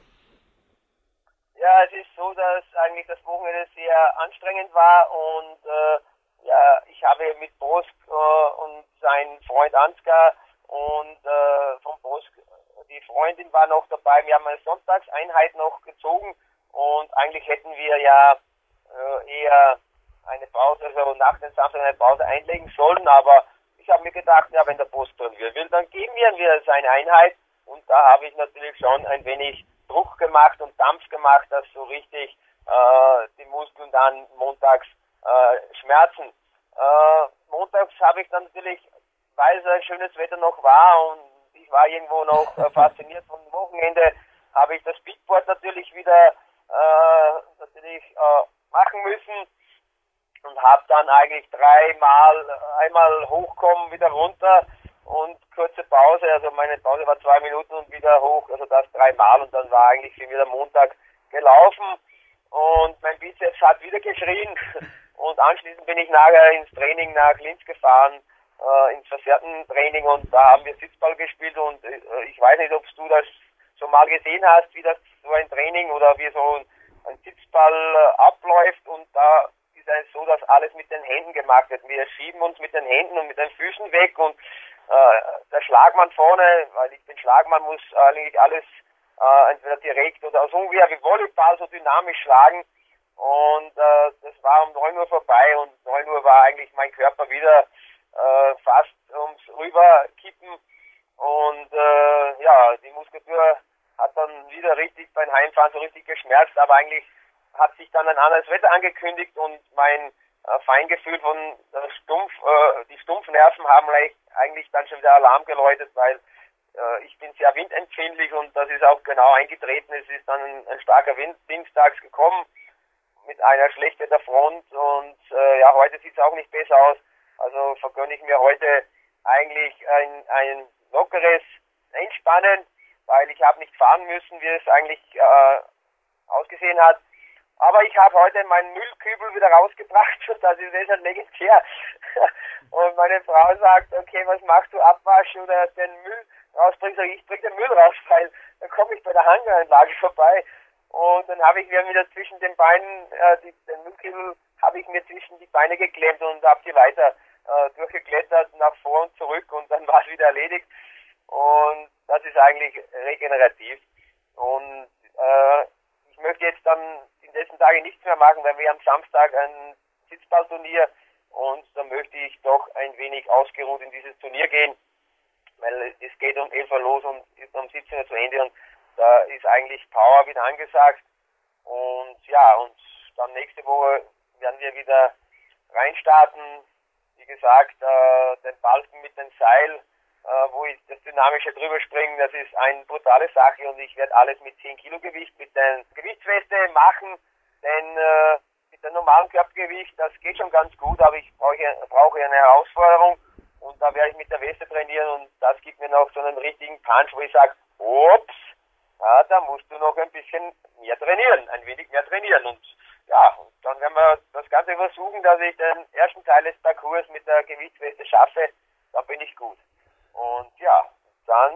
Ja, es ist so, dass eigentlich das Wochenende sehr anstrengend war und äh, ja, ich habe mit Bosk äh, und seinem Freund Ansgar und äh, vom Bosk, die Freundin war noch dabei. Wir haben eine Sonntagseinheit noch gezogen und eigentlich hätten wir ja äh, eher eine Pause, also nach dem Samstag eine Pause einlegen sollen, aber ich habe mir gedacht, ja, wenn der Bosk dann will, dann geben wir seine Einheit und da habe ich natürlich schon ein wenig Druck gemacht und Dampf gemacht, dass so richtig äh, die Muskeln dann montags äh, schmerzen. Äh, montags habe ich dann natürlich, weil es ein schönes Wetter noch war und ich war irgendwo noch äh, *laughs* fasziniert vom Wochenende, habe ich das Speedboard natürlich wieder äh, natürlich äh, machen müssen und habe dann eigentlich dreimal, einmal hochkommen, wieder runter und kurze Pause, also meine Pause war zwei Minuten und wieder hoch, also das dreimal und dann war eigentlich für mich der Montag gelaufen und mein Bizeps hat wieder geschrien *laughs* und anschließend bin ich nachher ins Training nach Linz gefahren, äh, ins versehrten Training und da haben wir Sitzball gespielt und äh, ich weiß nicht, ob du das schon mal gesehen hast, wie das so ein Training oder wie so ein, ein Sitzball äh, abläuft und da ist es so, dass alles mit den Händen gemacht wird. Wir schieben uns mit den Händen und mit den Füßen weg und äh, der Schlagmann vorne, weil ich bin Schlagmann, muss eigentlich alles äh, entweder direkt oder so wie Volleyball so dynamisch schlagen. Und äh, das war um 9 Uhr vorbei und 9 Uhr war eigentlich mein Körper wieder äh, fast ums Rüberkippen. Und äh, ja, die Muskulatur hat dann wieder richtig beim Heimfahren so richtig geschmerzt, aber eigentlich hat sich dann ein anderes Wetter angekündigt und mein äh, Feingefühl von äh, Stumpf, äh, die Stumpfnerven haben eigentlich dann schon wieder Alarm geläutet, weil äh, ich bin sehr windempfindlich und das ist auch genau eingetreten. Es ist dann ein, ein starker Wind dienstags gekommen mit einer Schlechtwetterfront und äh, ja, heute sieht es auch nicht besser aus. Also vergönne ich mir heute eigentlich ein, ein lockeres Entspannen, weil ich habe nicht fahren müssen, wie es eigentlich äh, ausgesehen hat. Aber ich habe heute meinen Müllkübel wieder rausgebracht und das ist deshalb legendär. *laughs* Und meine Frau sagt, okay, was machst du, abwaschen oder den Müll rausbringen? Sag ich, ich bring den Müll raus, weil dann komme ich bei der Hangaranlage vorbei. Und dann habe ich mir wieder zwischen den Beinen, äh, die, den Müllkübel habe ich mir zwischen die Beine geklemmt und habe die Leiter äh, durchgeklettert nach vor und zurück und dann *laughs* war es wieder erledigt. Und das ist eigentlich regenerativ. Und äh, ich möchte jetzt dann in dessen Tage nichts mehr machen, weil wir am Samstag ein Sitzballturnier und da möchte ich doch ein wenig ausgeruht in dieses Turnier gehen, weil es geht um 11 Uhr los und ist um 17 Uhr zu Ende und da ist eigentlich Power wieder angesagt. Und ja, und dann nächste Woche werden wir wieder reinstarten, wie gesagt, äh, den Balken mit dem Seil äh, wo ich das Dynamische drüber springe, das ist eine brutale Sache und ich werde alles mit 10 Kilo Gewicht mit der Gewichtsweste machen, denn äh, mit dem normalen Körpergewicht, das geht schon ganz gut, aber ich brauche, brauche eine Herausforderung und da werde ich mit der Weste trainieren und das gibt mir noch so einen richtigen Punch, wo ich sage, ups, ja, da musst du noch ein bisschen mehr trainieren, ein wenig mehr trainieren und ja, dann werden wir das Ganze versuchen, dass ich den ersten Teil des Parcours mit der Gewichtsweste schaffe, da bin ich gut. Und ja, dann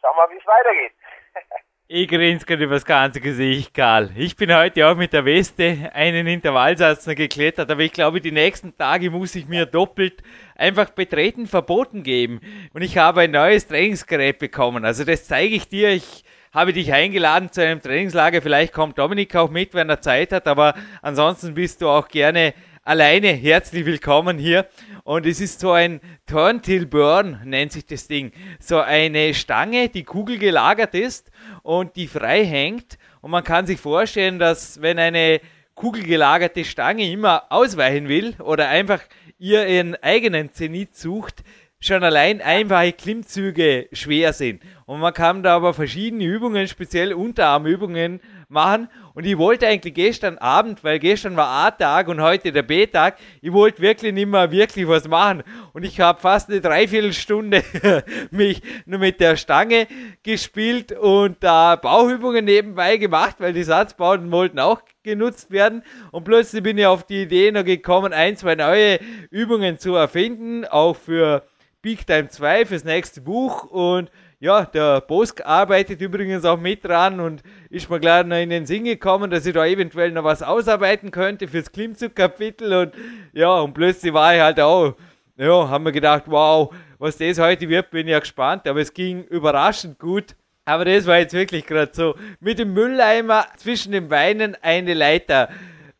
schauen wir, wie es weitergeht. *laughs* Ich grinse gerade übers ganze Gesicht, Karl. Ich bin heute auch mit der Weste einen Intervallsatz geklettert, aber ich glaube, die nächsten Tage muss ich mir doppelt einfach betreten verboten geben. Und ich habe ein neues Trainingsgerät bekommen. Also das zeige ich dir. Ich habe dich eingeladen zu einem Trainingslager. Vielleicht kommt Dominik auch mit, wenn er Zeit hat, aber ansonsten bist du auch gerne alleine herzlich willkommen hier. Und es ist so ein Turntail Burn, nennt sich das Ding. So eine Stange, die kugelgelagert ist und die frei hängt. Und man kann sich vorstellen, dass wenn eine kugelgelagerte Stange immer ausweichen will oder einfach ihr ihren eigenen Zenit sucht, schon allein einfache Klimmzüge schwer sind. Und man kann da aber verschiedene Übungen, speziell Unterarmübungen machen. Und ich wollte eigentlich gestern Abend, weil gestern war A-Tag und heute der B-Tag, ich wollte wirklich nicht mehr wirklich was machen. Und ich habe fast eine Dreiviertelstunde *laughs* mich nur mit der Stange gespielt und da Bauchübungen nebenbei gemacht, weil die Satzbauten wollten auch genutzt werden. Und plötzlich bin ich auf die Idee noch gekommen, ein, zwei neue Übungen zu erfinden, auch für Big Time 2, fürs nächste Buch. Und ja, der Bosk arbeitet übrigens auch mit dran und ist mir gleich noch in den Sinn gekommen, dass ich da eventuell noch was ausarbeiten könnte fürs Klimmzug-Kapitel und ja, und plötzlich war ich halt auch, ja, haben wir gedacht, wow, was das heute wird, bin ich ja gespannt, aber es ging überraschend gut. Aber das war jetzt wirklich gerade so, mit dem Mülleimer zwischen den Beinen eine Leiter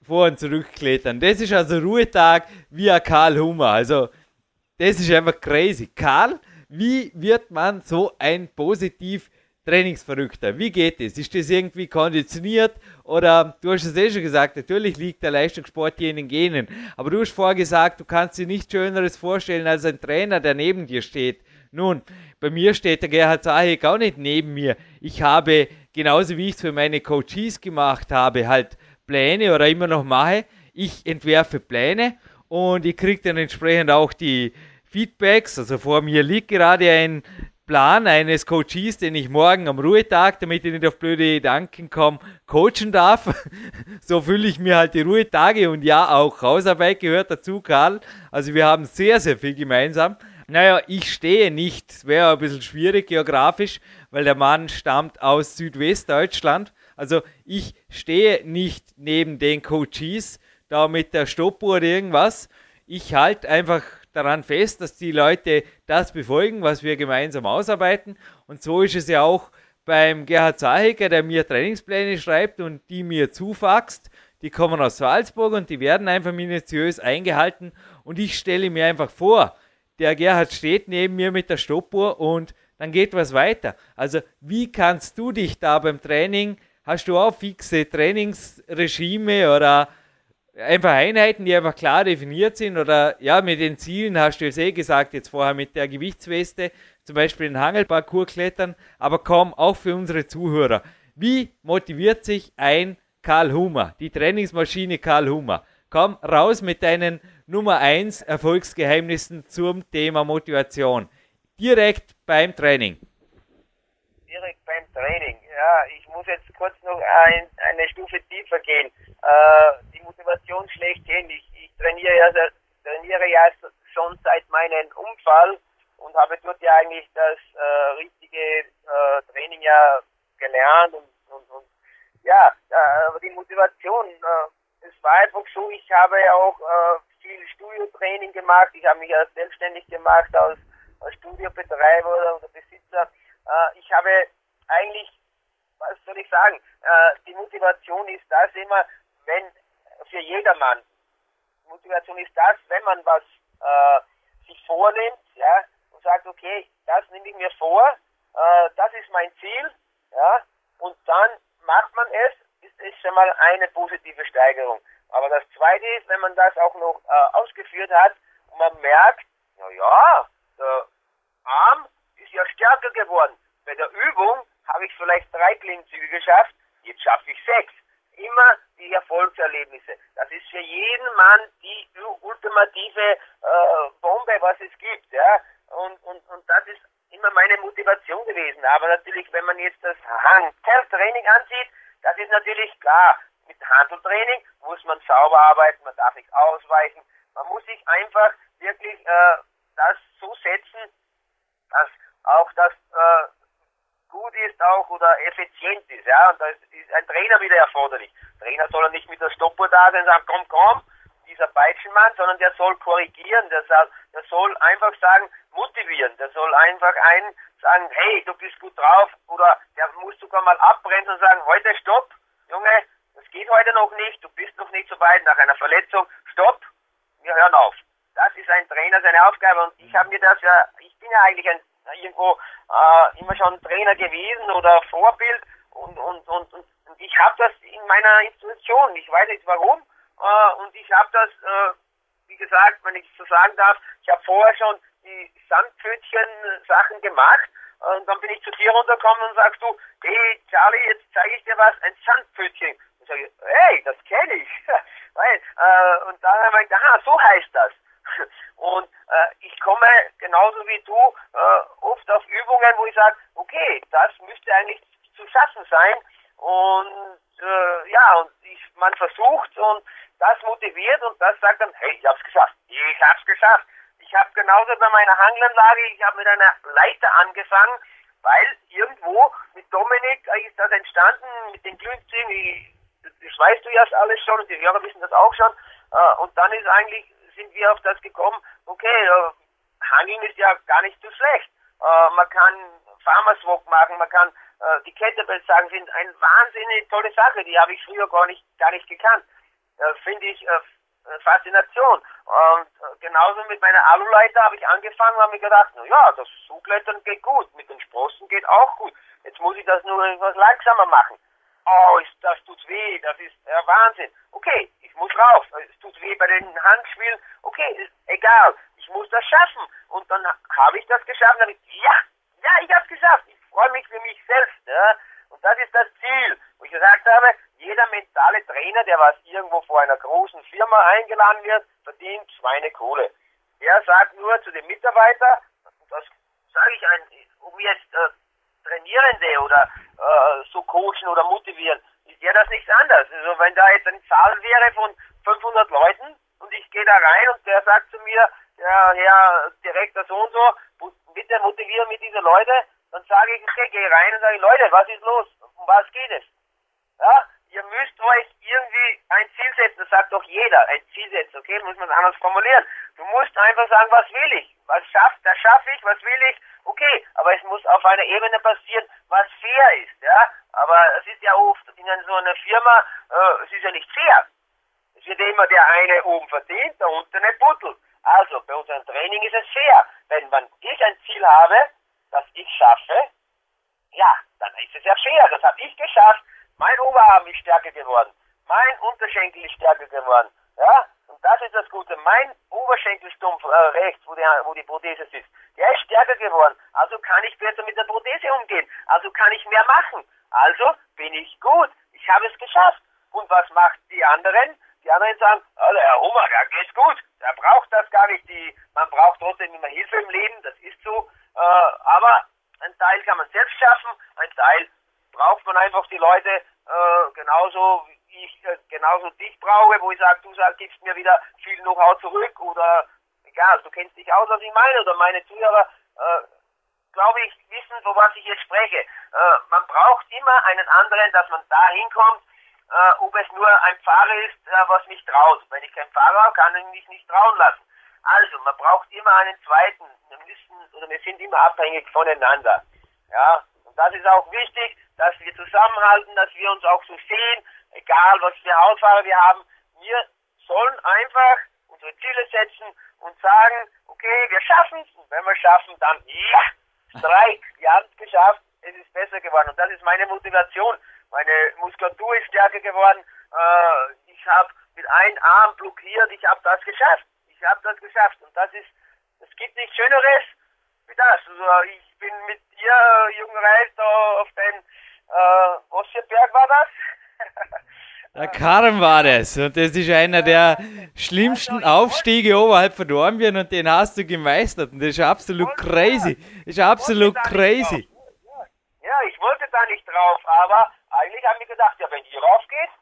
vor und zurückklettern. Das ist also Ruhetag via Karl Hummer. Also, das ist einfach crazy. Karl wie wird man so ein positiv Trainingsverrückter. Wie geht es? Ist das irgendwie konditioniert? Oder du hast es eh schon gesagt, natürlich liegt der Leistungssport hier in den Genen. Aber du hast vorher gesagt, du kannst dir nichts Schöneres vorstellen als ein Trainer, der neben dir steht. Nun, bei mir steht der Gerhard Zahek auch nicht neben mir. Ich habe, genauso wie ich es für meine Coaches gemacht habe, halt Pläne oder immer noch mache. Ich entwerfe Pläne und ich kriege dann entsprechend auch die Feedbacks. Also vor mir liegt gerade ein Plan eines Coaches, den ich morgen am Ruhetag, damit ich nicht auf blöde Gedanken komme, coachen darf. *laughs* so fülle ich mir halt die Ruhetage und ja, auch Hausarbeit gehört dazu, Karl. Also wir haben sehr, sehr viel gemeinsam. Naja, ich stehe nicht, wäre ein bisschen schwierig geografisch, weil der Mann stammt aus Südwestdeutschland. Also ich stehe nicht neben den Coaches, da mit der Stoppuhr oder irgendwas. Ich halte einfach daran fest, dass die Leute das befolgen, was wir gemeinsam ausarbeiten. Und so ist es ja auch beim Gerhard Zahecker, der mir Trainingspläne schreibt und die mir zufaxt. Die kommen aus Salzburg und die werden einfach minutiös eingehalten. Und ich stelle mir einfach vor, der Gerhard steht neben mir mit der Stoppuhr und dann geht was weiter. Also wie kannst du dich da beim Training, hast du auch fixe Trainingsregime oder einfach Einheiten, die einfach klar definiert sind oder ja, mit den Zielen hast du es eh gesagt, jetzt vorher mit der Gewichtsweste, zum Beispiel den Hangelparcours klettern, aber komm, auch für unsere Zuhörer. Wie motiviert sich ein Karl Hummer, die Trainingsmaschine Karl Hummer? Komm raus mit deinen Nummer 1 Erfolgsgeheimnissen zum Thema Motivation. Direkt beim Training. Direkt beim Training. Ja, ich muss jetzt kurz noch ein, eine Stufe tiefer gehen. Äh, die Motivation schlechthin. Ich, ich trainiere, ja, trainiere ja schon seit meinem Unfall und habe dort ja eigentlich das äh, richtige äh, Training ja gelernt und, und, und ja, aber die Motivation, äh, es war einfach so, ich habe ja auch äh, viel Studiotraining gemacht, ich habe mich ja selbstständig gemacht als, als Studiobetreiber oder, Besitzer. Äh, ich habe eigentlich, was soll ich sagen, äh, die Motivation ist das immer, wenn für jedermann. Motivation ist das, wenn man was äh, sich vornimmt, ja, und sagt, okay, das nehme ich mir vor, äh, das ist mein Ziel, ja, und dann macht man es, ist es schon mal eine positive Steigerung. Aber das Zweite ist, wenn man das auch noch äh, ausgeführt hat und man merkt, na ja, der Arm ist ja stärker geworden. Bei der Übung habe ich vielleicht drei Klimmzüge geschafft, jetzt schaffe ich sechs immer die Erfolgserlebnisse. Das ist für jeden Mann die ultimative äh, Bombe, was es gibt. Ja? Und, und, und das ist immer meine Motivation gewesen. Aber natürlich, wenn man jetzt das Handeltraining ansieht, das ist natürlich klar. Mit Handeltraining muss man sauber arbeiten, man darf nicht ausweichen. Man muss sich einfach wirklich äh, das so setzen, dass auch das äh, gut ist auch oder effizient ist, ja, und da ist ein Trainer wieder erforderlich. Der Trainer soll nicht mit der Stoppuhr da sein und sagen, komm, komm, dieser Peitschenmann, sondern der soll korrigieren, der soll, der soll einfach sagen, motivieren, der soll einfach einen sagen, hey, du bist gut drauf, oder der muss sogar mal abbremsen und sagen, heute stopp, Junge, das geht heute noch nicht, du bist noch nicht so weit nach einer Verletzung, stopp, wir hören auf. Das ist ein Trainer seine Aufgabe und ich habe mir das ja, ich bin ja eigentlich ein irgendwo äh, immer schon Trainer gewesen oder Vorbild und, und, und, und, ich habe das in meiner Institution. Ich weiß nicht warum äh, und ich habe das, äh, wie gesagt, wenn ich so sagen darf, ich habe vorher schon die Sandpfötchen-Sachen gemacht und dann bin ich zu dir runtergekommen und sagst du, hey Charlie, jetzt zeige ich dir was, ein Sandpfötchen. Und sage ich, hey, das kenne ich. *laughs* Äh, und dann habe ich gedacht, aha, so heißt das. *laughs* Und äh, ich komme genauso wie du äh, oft auf Übungen, wo ich sage, okay, das müsste eigentlich zu schaffen sein. Und äh, ja, und ich, man versucht und das motiviert und das sagt dann, hey, ich hab's geschafft, ich hab's geschafft. Ich habe genauso bei meiner Hanglanlage, ich habe mit einer Leiter angefangen, weil irgendwo mit Dominik ist das entstanden, mit den Glühzügen, das weißt du ja alles schon und die Hörer wissen das auch schon. Äh, und dann ist eigentlich sind wir auf das gekommen, okay, äh, Hangeln ist ja gar nicht so schlecht. Äh, man kann Farmers Walk machen, man kann äh, die Kettlebells sagen, sind eine wahnsinnig tolle Sache, die habe ich früher gar nicht, gar nicht gekannt. Finde ich Faszination. Und genauso mit meiner Aluleiter habe ich angefangen habe mir gedacht, na ja, das Zugleitern geht gut, mit den Sprossen geht auch gut. Jetzt muss ich das nur etwas langsamer machen. Oh, ist, das tut weh, das ist der Wahnsinn. Okay, ich muss rauf. Es tut weh bei den Handschwillen. Okay, ist egal. Ich muss das schaffen. Und dann habe ich das geschafft. Dann ich, ja, ja, ich habe es geschafft. Ich freue mich für mich selbst. Ja. Und das ist das Ziel, wo ich gesagt habe, jeder mentale Trainer, der was irgendwo vor einer großen Firma eingeladen wird, verdient Schweinekohle. Der sagt nur zu dem Mitarbeiter, das sage ich ein, um jetzt äh, Trainierende oder äh, so coachen oder motivieren, ist ja das nichts anderes. Also wenn da jetzt eine Zahl wäre von 500 Leuten und ich gehe da rein und der sagt zu mir, der Herr Direktor so und so, bitte motivieren mit diese Leute, dann sage ich, okay, gehe rein und sage, Leute, was ist los? Um was geht es? Ja, ihr müsst euch irgendwie ein Ziel setzen, das sagt doch jeder, ein Ziel setzen, okay, muss man es anders formulieren. Du musst einfach sagen, was will ich? Was schafft, das schaffe ich, was will ich? Okay, aber es muss auf einer Ebene passieren, was fair ist, ja. Aber es ist ja oft in so einer Firma, äh, es ist ja nicht fair. Es wird immer der eine oben verdient, der unten nicht buttelt. Also, bei unserem Training ist es fair. Wenn man ich ein Ziel habe, das ich schaffe, ja, dann ist es ja fair. Das habe ich geschafft. Mein Oberarm ist stärker geworden. Mein Unterschenkel ist stärker geworden. Ja, und das ist das Gute. Mein Oberschenkelstumpf äh, rechts, wo, der, wo die Prothese sitzt, der ist stärker geworden. Also kann ich besser mit der Prothese umgehen. Also kann ich mehr machen. Also bin ich gut. Ich habe es geschafft. Und was macht die anderen? Die anderen sagen, also Herr Hummer, der geht's gut. Der braucht das gar nicht. Die, man braucht trotzdem immer Hilfe im Leben, das ist so. Äh, aber ein Teil kann man selbst schaffen, ein Teil braucht man einfach die Leute äh, genauso wie ich äh, genauso dich brauche, wo ich sage, du sag, gibst mir wieder viel Know-how zurück oder egal, du kennst dich aus, was ich meine, oder meine Zuhörer, äh, glaube ich, wissen, von was ich jetzt spreche. Äh, man braucht immer einen anderen, dass man da hinkommt, äh, ob es nur ein Fahrer ist, was mich traut. Wenn ich kein Fahrer habe, kann ich mich nicht trauen lassen. Also, man braucht immer einen zweiten. Wir müssen, oder wir sind immer abhängig voneinander. Ja, und das ist auch wichtig, dass wir zusammenhalten, dass wir uns auch so sehen, egal was für Hausfahrer wir haben. Wir sollen einfach unsere Ziele setzen und sagen, okay, wir schaffen es. Und wenn wir schaffen, dann ja, Streik, wir haben es geschafft, es ist besser geworden. Und das ist meine Motivation. Meine Muskulatur ist stärker geworden. Äh, ich habe mit einem Arm blockiert, ich habe das geschafft. Ich habe das geschafft. Und das ist, es gibt nichts Schöneres wie das. Also ich bin mit dir, Jungen Reis, da auf den, äh, was für Berg war das? *laughs* Der Karm war das und das ist einer der schlimmsten Aufstiege oberhalb von Dornbirn und den hast du gemeistert und das ist absolut crazy. Das ist absolut crazy. Ja, ich wollte da nicht drauf, aber eigentlich haben wir gedacht, ja, wenn ihr raufgeht,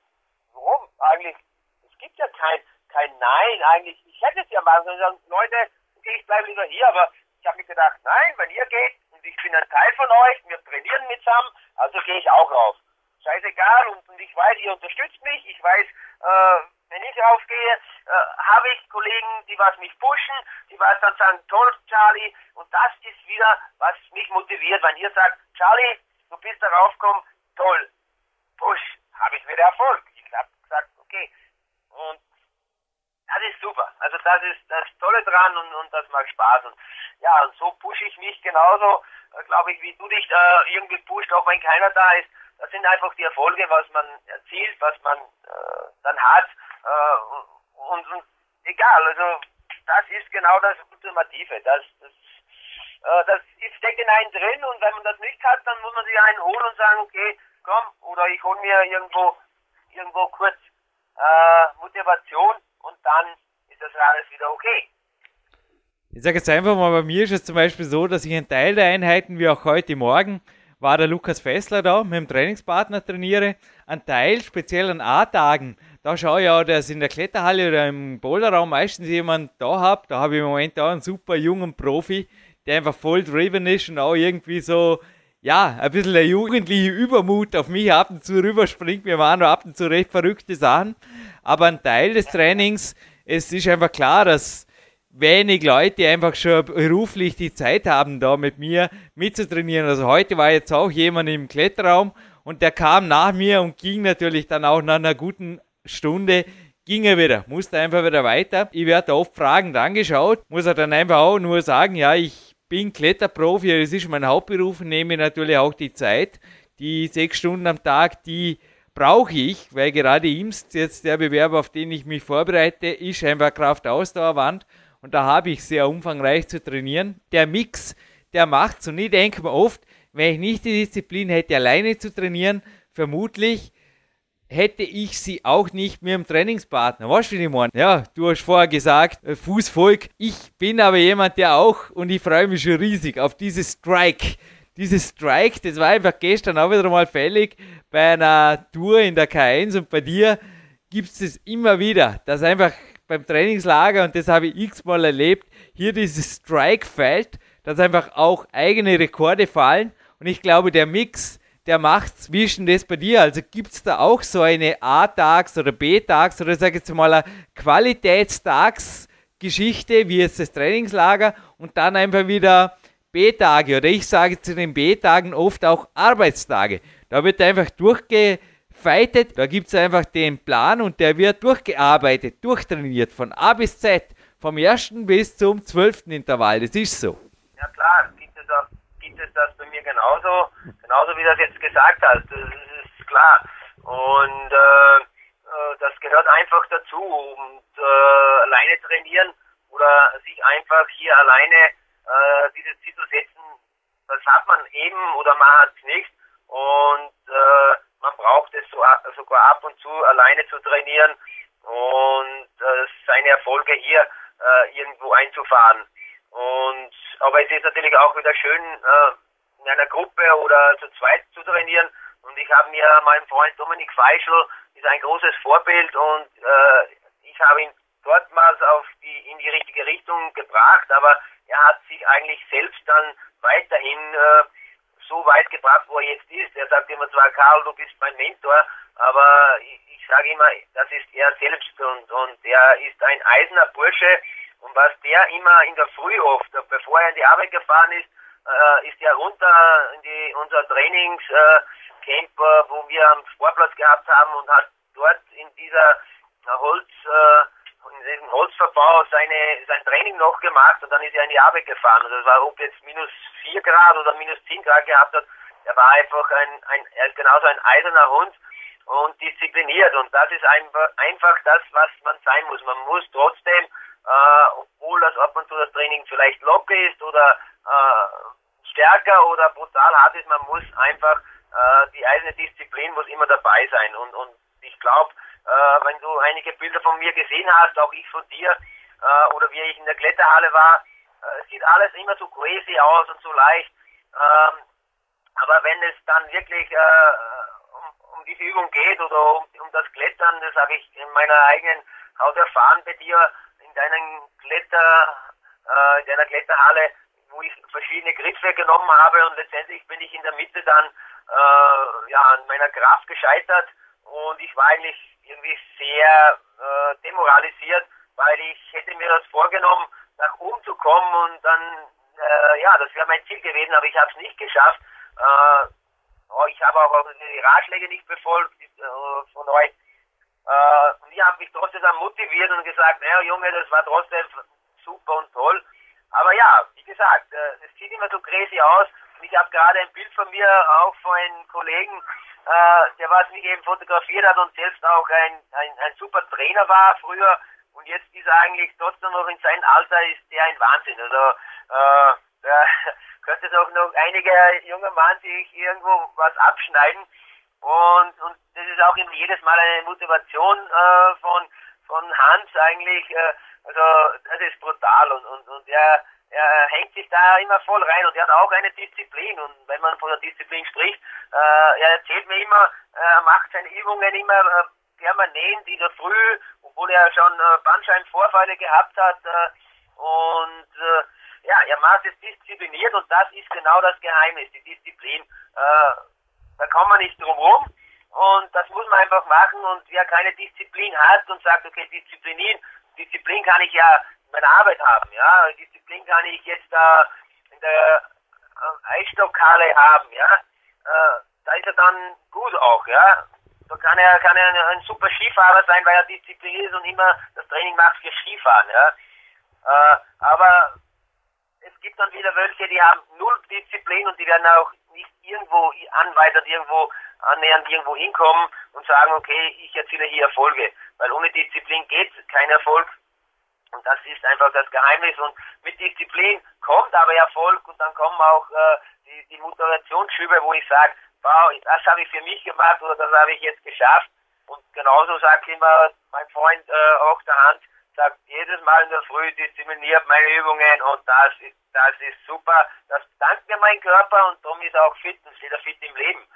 warum? Eigentlich, es gibt ja kein, kein Nein, eigentlich, ich hätte es ja machen sollen, Leute, okay, ich bleibe lieber hier, aber ich habe mir gedacht, nein, wenn ihr geht und ich bin ein Teil von euch, wir trainieren mit zusammen, also gehe ich auch rauf scheißegal und, und ich weiß, ihr unterstützt mich, ich weiß, äh, wenn ich raufgehe, äh, habe ich Kollegen, die was mich pushen, die was dann sagen, toll, Charlie, und das ist wieder, was mich motiviert, wenn ihr sagt, Charlie, du bist da raufgekommen, toll, push, habe ich wieder Erfolg. Ich habe gesagt, okay, und das ist super. Also das ist das Tolle dran und, und das macht Spaß. Und ja, und so pushe ich mich genauso, äh, glaube ich, wie du dich da irgendwie pusht, auch wenn keiner da ist das sind einfach die Erfolge, was man erzielt, was man äh, dann hat. Äh, und, und, egal, also das ist genau das Ultimative. Das, das, äh, das ist, steckt in einen drin und wenn man das nicht hat, dann muss man sich einen holen und sagen, okay, komm, oder ich hole mir irgendwo, irgendwo kurz äh, Motivation und dann ist das alles wieder okay. Ich sage jetzt einfach mal, bei mir ist es zum Beispiel so, dass ich einen Teil der Einheiten, wie auch heute Morgen, war der Lukas Fessler da, mit dem Trainingspartner trainiere. Ein Teil, speziell an A-Tagen, da schaue ich auch, dass in der Kletterhalle oder im Boulderraum meistens jemand da habe. Da habe ich im Moment auch einen super jungen Profi, der einfach voll driven ist und auch irgendwie so, ja, ein bisschen der jugendliche Übermut auf mich ab und zu rüberspringt. Wir machen ab und zu recht verrückte Sachen. Aber ein Teil des Trainings, es ist einfach klar, dass wenig Leute einfach schon beruflich die Zeit haben, da mit mir mitzutrainieren. Also heute war jetzt auch jemand im Kletterraum und der kam nach mir und ging natürlich dann auch nach einer guten Stunde, ging er wieder, musste einfach wieder weiter. Ich werde oft fragend angeschaut, muss er dann einfach auch nur sagen, ja, ich bin Kletterprofi, das ist mein Hauptberuf, nehme natürlich auch die Zeit, die sechs Stunden am Tag, die brauche ich, weil gerade IMST, jetzt der Bewerber, auf den ich mich vorbereite, ist einfach Kraft-Ausdauerwand und da habe ich sehr umfangreich zu trainieren. Der Mix, der macht's und ich denke mir oft, wenn ich nicht die Disziplin hätte, alleine zu trainieren, vermutlich hätte ich sie auch nicht mit dem Trainingspartner. Weißt du, wie ich meine? Ja, du hast vorher gesagt, äh, Fußvolk. Ich bin aber jemand, der auch, und ich freue mich schon riesig auf dieses Strike. Dieses Strike, das war einfach gestern auch wieder mal fällig bei einer Tour in der K1 und bei dir gibt es das immer wieder, dass einfach beim Trainingslager, und das habe ich x-mal erlebt, hier dieses Strike fällt, dass einfach auch eigene Rekorde fallen. Und ich glaube, der Mix, der macht zwischen das bei dir? Also gibt es da auch so eine A-Tags- oder B-Tags- oder sage ich mal eine Qualitätstags-Geschichte, wie jetzt das Trainingslager und dann einfach wieder B-Tage oder ich sage zu den B-Tagen oft auch Arbeitstage. Da wird einfach durchgefeitet, da gibt es einfach den Plan und der wird durchgearbeitet, durchtrainiert von A bis Z, vom ersten bis zum zwölften Intervall. Das ist so. Ja klar, gibt es auch gibt es das bei mir genauso, genauso wie du das jetzt gesagt hast. Das ist klar. Und äh, äh, das gehört einfach dazu. Und äh, alleine trainieren oder sich einfach hier alleine äh, diese Ziel zu setzen, das hat man eben oder man hat es nicht. Und äh, man braucht es so, sogar ab und zu alleine zu trainieren und äh, seine Erfolge hier äh, irgendwo einzufahren. Und aber es ist natürlich auch wieder schön, äh, in einer Gruppe oder zu zweit zu trainieren. Und ich habe mir meinen Freund Dominik Feischl ist ein großes Vorbild und äh, ich habe ihn dortmals auf die in die richtige Richtung gebracht, aber er hat sich eigentlich selbst dann weiterhin äh, so weit gebracht, wo er jetzt ist. Er sagt immer zwar, Karl, du bist mein Mentor, aber ich, ich sage immer, das ist er selbst und, und er ist ein eiserner Bursche und was der immer in der Früh oft, bevor er in die Arbeit gefahren ist, äh, ist er runter in die, unser Trainingscamp, äh, wo wir am Sportplatz gehabt haben und hat dort in dieser Holz, äh, in diesem Holzverbau seine, sein Training noch gemacht und dann ist er in die Arbeit gefahren. Also war, ob jetzt minus 4 Grad oder minus 10 Grad gehabt hat, er war einfach ein, ein er ist genauso ein eiserner Hund und diszipliniert und das ist einfach, einfach das, was man sein muss. Man muss trotzdem äh, obwohl das ab und zu das Training vielleicht locker ist oder äh, stärker oder brutal hart ist, man muss einfach äh, die eigene Disziplin muss immer dabei sein und, und ich glaube, äh, wenn du einige Bilder von mir gesehen hast, auch ich von dir äh, oder wie ich in der Kletterhalle war, äh, sieht alles immer so crazy aus und so leicht. Ähm, aber wenn es dann wirklich äh, um, um diese Übung geht oder um, um das Klettern, das habe ich in meiner eigenen Haut erfahren bei dir, deinen Kletter, äh, in deiner Kletterhalle, wo ich verschiedene Griffe genommen habe und letztendlich bin ich in der Mitte dann äh, ja, an meiner Kraft gescheitert und ich war eigentlich irgendwie sehr äh, demoralisiert, weil ich hätte mir das vorgenommen, nach oben zu kommen und dann, äh, ja, das wäre mein Ziel gewesen, aber ich habe es nicht geschafft. Äh, ich habe auch die Ratschläge nicht befolgt äh, von euch. Äh, und ich habe mich trotzdem dann motiviert und gesagt, naja Junge, das war trotzdem super und toll. Aber ja, wie gesagt, äh, es sieht immer so crazy aus. Ich habe gerade ein Bild von mir auch von einem Kollegen, äh, der was mich eben fotografiert hat und selbst auch ein, ein, ein super Trainer war früher. Und jetzt ist er eigentlich trotzdem noch in seinem Alter, ist der ein Wahnsinn. Also äh, *laughs* da könnte doch noch einige junge Mann sich irgendwo was abschneiden. Und, und das ist auch jedes Mal eine Motivation äh, von, von Hans eigentlich. Äh, also das ist brutal und, und, und er, er hängt sich da immer voll rein und er hat auch eine Disziplin. Und wenn man von der Disziplin spricht, äh, er erzählt mir immer, er macht seine Übungen immer äh, permanent in der Früh, obwohl er schon äh, Bandscheibenvorfälle gehabt hat. Äh, und äh, ja, er macht es diszipliniert und das ist genau das Geheimnis, die Disziplin. Äh, da kommt man nicht drum rum. Und das muss man einfach machen. Und wer keine Disziplin hat und sagt, okay, Disziplin, Disziplin kann ich ja in meiner Arbeit haben, ja. Disziplin kann ich jetzt da in der äh, Eisstockhalle haben, ja. Äh, da ist er dann gut auch, ja. da kann er, kann er ein, ein super Skifahrer sein, weil er diszipliniert ist und immer das Training macht für Skifahren. Ja. Äh, aber es gibt dann wieder welche, die haben null Disziplin und die werden auch nicht irgendwo anweitert, irgendwo annähernd irgendwo hinkommen und sagen, okay, ich erziele hier Erfolge. Weil ohne Disziplin geht kein Erfolg. Und das ist einfach das Geheimnis. Und mit Disziplin kommt aber Erfolg und dann kommen auch äh, die, die Motivationsschübe, wo ich sage, wow, das habe ich für mich gemacht oder das habe ich jetzt geschafft. Und genauso sagt immer mein Freund äh, auch der Hand, sagt jedes Mal in der Früh diszipliniert meine Übungen und das ist, das ist super. Das dankt mir mein Körper und darum ist auch fit und steht er fit im Leben.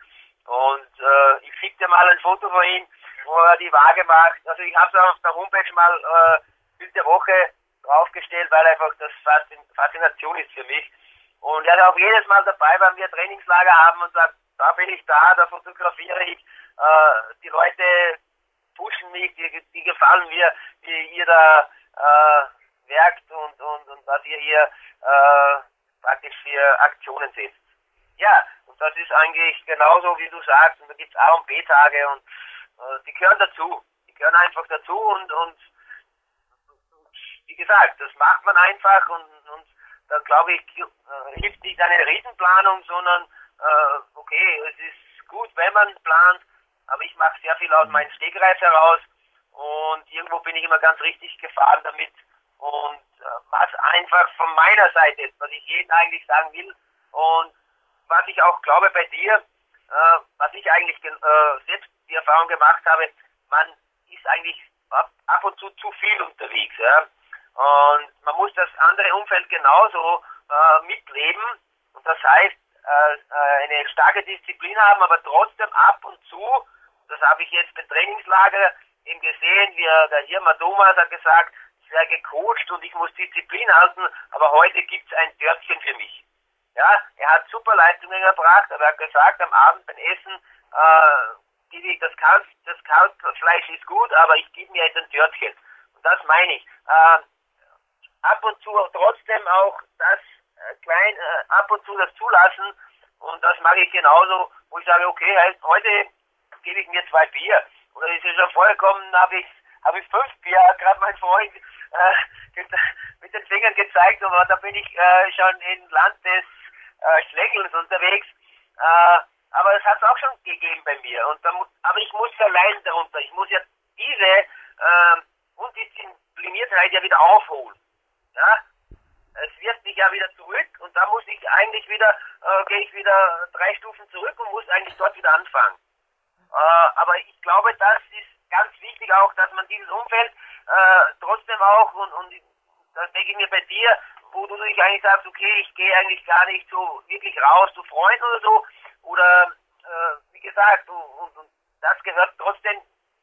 Und äh, ich schicke dir mal ein Foto von ihm, wo er die Waage macht. Also ich habe es auf der Homepage mal äh, Der Woche draufgestellt, weil einfach das Faszination ist für mich. Und er ist auch jedes Mal dabei, wenn wir Trainingslager haben und sagt, da bin ich da, da fotografiere ich. Äh, die Leute pushen mich, die, die gefallen mir, wie ihr da äh, werkt und, und, und was ihr hier äh, praktisch für Aktionen setzt. Ja, und das ist eigentlich genauso, wie du sagst, und da gibt es A- und B-Tage und äh, die gehören dazu. Die gehören einfach dazu und, und wie gesagt, das macht man einfach und, und dann glaube ich, äh, hilft nicht eine Riesenplanung, sondern äh, okay, es ist gut, wenn man plant, aber ich mache sehr viel aus meinem Stegreif heraus und irgendwo bin ich immer ganz richtig gefahren damit und äh, was einfach von meiner Seite, was ich jedem eigentlich sagen will und was ich auch glaube bei dir, äh, was ich eigentlich äh, selbst die Erfahrung gemacht habe, man ist eigentlich ab, ab und zu zu viel unterwegs. Ja? Und man muss das andere Umfeld genauso äh, mitleben. Und das heißt, äh, äh, eine starke Disziplin haben, aber trotzdem ab und zu, das habe ich jetzt beim Trainingslager eben gesehen, wie der Hirma Thomas hat gesagt, ich werde gecoacht und ich muss Disziplin halten, aber heute gibt es ein Dörtchen für mich. Ja, er hat super Leistungen erbracht, aber er hat gesagt, am Abend beim Essen, äh, das, Kalb, das Kalbfleisch ist gut, aber ich gebe mir jetzt ein Dörtchen. Und das meine ich. Äh, ab und zu trotzdem auch das äh, klein, äh, ab und zu das zulassen. Und das mache ich genauso, wo ich sage, okay, heute gebe ich mir zwei Bier. Oder ist es schon vorgekommen, habe ich, habe ich fünf Bier, hat gerade mein Freund äh, *laughs* mit den Fingern gezeigt, aber da bin ich äh, schon im Land des äh, Schlägelns unterwegs. Äh, aber es hat es auch schon gegeben bei mir. Und da, aber ich muss allein darunter. Ich muss ja diese äh, Undiszipliniertheit ja wieder aufholen. Ja? Es wirft mich ja wieder zurück und da muss ich eigentlich wieder, äh, gehe ich wieder drei Stufen zurück und muss eigentlich dort wieder anfangen. Äh, aber ich glaube, das ist ganz wichtig auch, dass man dieses Umfeld äh, trotzdem auch und, und das denke ich mir bei dir, wo du dich eigentlich sagst, okay, ich gehe eigentlich gar nicht so wirklich raus zu Freunden oder so, oder äh, wie gesagt, und, und, und das gehört trotzdem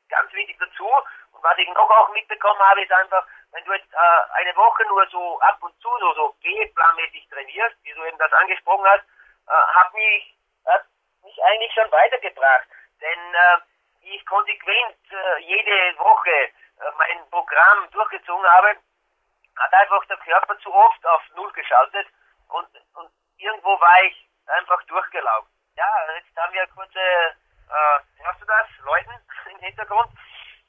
ganz wichtig dazu. Und was ich noch auch mitbekommen habe, ist einfach, wenn du jetzt äh, eine Woche nur so ab und zu so, so G-planmäßig trainierst, wie du eben das angesprochen hast, äh, hat mich, hat mich eigentlich schon weitergebracht. Denn äh, wie ich konsequent äh, jede Woche äh, mein Programm durchgezogen habe, hat einfach der Körper zu oft auf Null geschaltet und, und irgendwo war ich einfach durchgelaufen. Ja, jetzt haben wir kurze, äh, hörst du das, Leuten *laughs* im Hintergrund?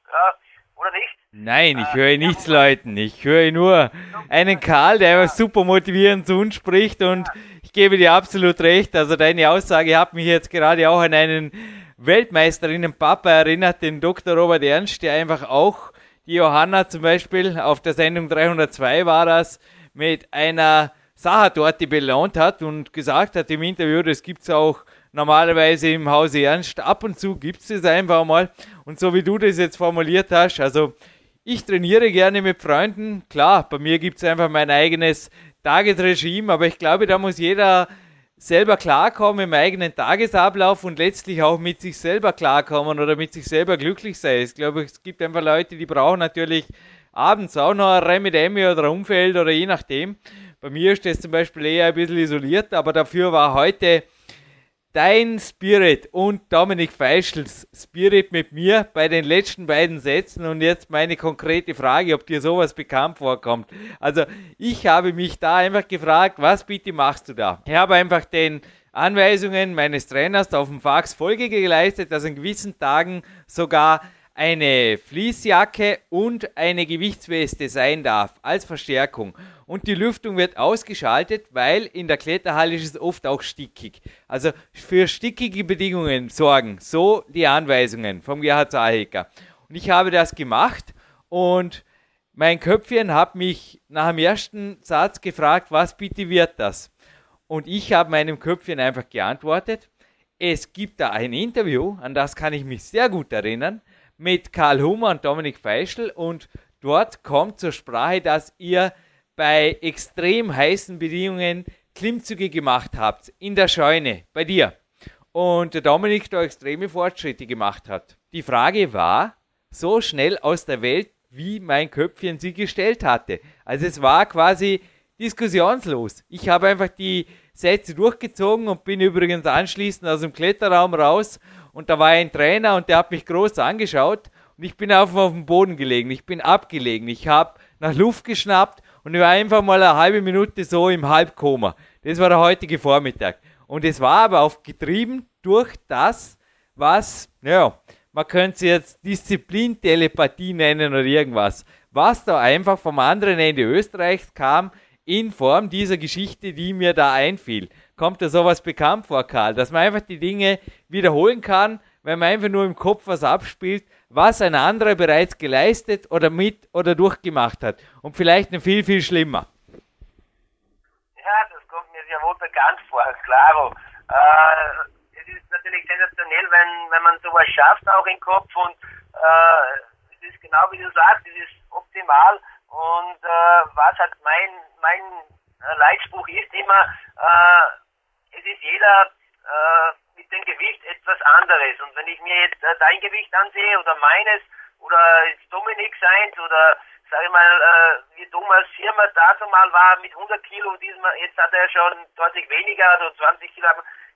Ja, oder nicht? Nein, ich höre nichts Leuten. Ich höre nur einen Karl, der einfach super motivierend zu uns spricht und ich gebe dir absolut recht. Also deine Aussage hat mich jetzt gerade auch an einen Weltmeisterinnen-Papa erinnert, den Dr. Robert Ernst, der einfach auch die Johanna zum Beispiel auf der Sendung 302 war das, mit einer Sachertorte belohnt hat und gesagt hat im Interview, das gibt es auch normalerweise im Hause Ernst. Ab und zu gibt es das einfach mal. Und so wie du das jetzt formuliert hast, also ich trainiere gerne mit Freunden. Klar, bei mir gibt es einfach mein eigenes Tagesregime, aber ich glaube, da muss jeder selber klarkommen im eigenen Tagesablauf und letztlich auch mit sich selber klarkommen oder mit sich selber glücklich sein. Ich glaube, es gibt einfach Leute, die brauchen natürlich abends auch noch ein Remedemi oder ein Umfeld oder je nachdem. Bei mir ist das zum Beispiel eher ein bisschen isoliert, aber dafür war heute dein Spirit und Dominik Feischls Spirit mit mir bei den letzten beiden Sätzen und jetzt meine konkrete Frage, ob dir sowas bekannt vorkommt. Also ich habe mich da einfach gefragt, was bitte machst du da? Ich habe einfach den Anweisungen meines Trainers auf dem Fax Folge geleistet, dass an gewissen Tagen sogar eine Fließjacke und eine Gewichtsweste sein darf als Verstärkung. Und die Lüftung wird ausgeschaltet, weil in der Kletterhalle ist es oft auch stickig. Also für stickige Bedingungen sorgen. So die Anweisungen vom Gerhard Zahecker. Und ich habe das gemacht und mein Köpfchen hat mich nach dem ersten Satz gefragt, was bitte wird das? Und ich habe meinem Köpfchen einfach geantwortet, es gibt da ein Interview, an das kann ich mich sehr gut erinnern, mit Karl Hummer und Dominik Feischl und dort kommt zur Sprache, dass ihr bei extrem heißen Bedingungen Klimmzüge gemacht habt, in der Scheune, bei dir. Und der Dominik da extreme Fortschritte gemacht hat. Die Frage war, so schnell aus der Welt, wie mein Köpfchen sie gestellt hatte. Also es war quasi diskussionslos. Ich habe einfach die Sätze durchgezogen und bin übrigens anschließend aus dem Kletterraum raus und da war ein Trainer und der hat mich groß angeschaut und ich bin auf, auf dem Boden gelegen, ich bin abgelegen, ich habe nach Luft geschnappt und ich war einfach mal eine halbe Minute so im Halbkoma. Das war der heutige Vormittag. Und es war aber auch getrieben durch das, was, ja, man könnte es jetzt Disziplintelepathie nennen oder irgendwas, was da einfach vom anderen Ende Österreichs kam, in Form dieser Geschichte, die mir da einfiel kommt dir sowas bekannt vor, Karl, dass man einfach die Dinge wiederholen kann, wenn man einfach nur im Kopf was abspielt, was ein anderer bereits geleistet oder mit oder durchgemacht hat. Und vielleicht noch viel, viel schlimmer. Ja, das kommt mir sehr wohl bekannt vor, klaro. Äh, es ist natürlich sensationell, wenn, wenn man sowas schafft, auch im Kopf. Und äh, es ist genau wie du sagst, es ist optimal. Und äh, was hat mein, mein Leitspruch ist immer, äh, es ist jeder äh, mit dem Gewicht etwas anderes. Und wenn ich mir jetzt äh, dein Gewicht ansehe oder meines oder Dominik seins oder sag ich mal, äh, wie Thomas Firma dazu mal war mit 100 Kilo, diesmal, jetzt hat er schon deutlich weniger, also 20 Kilo.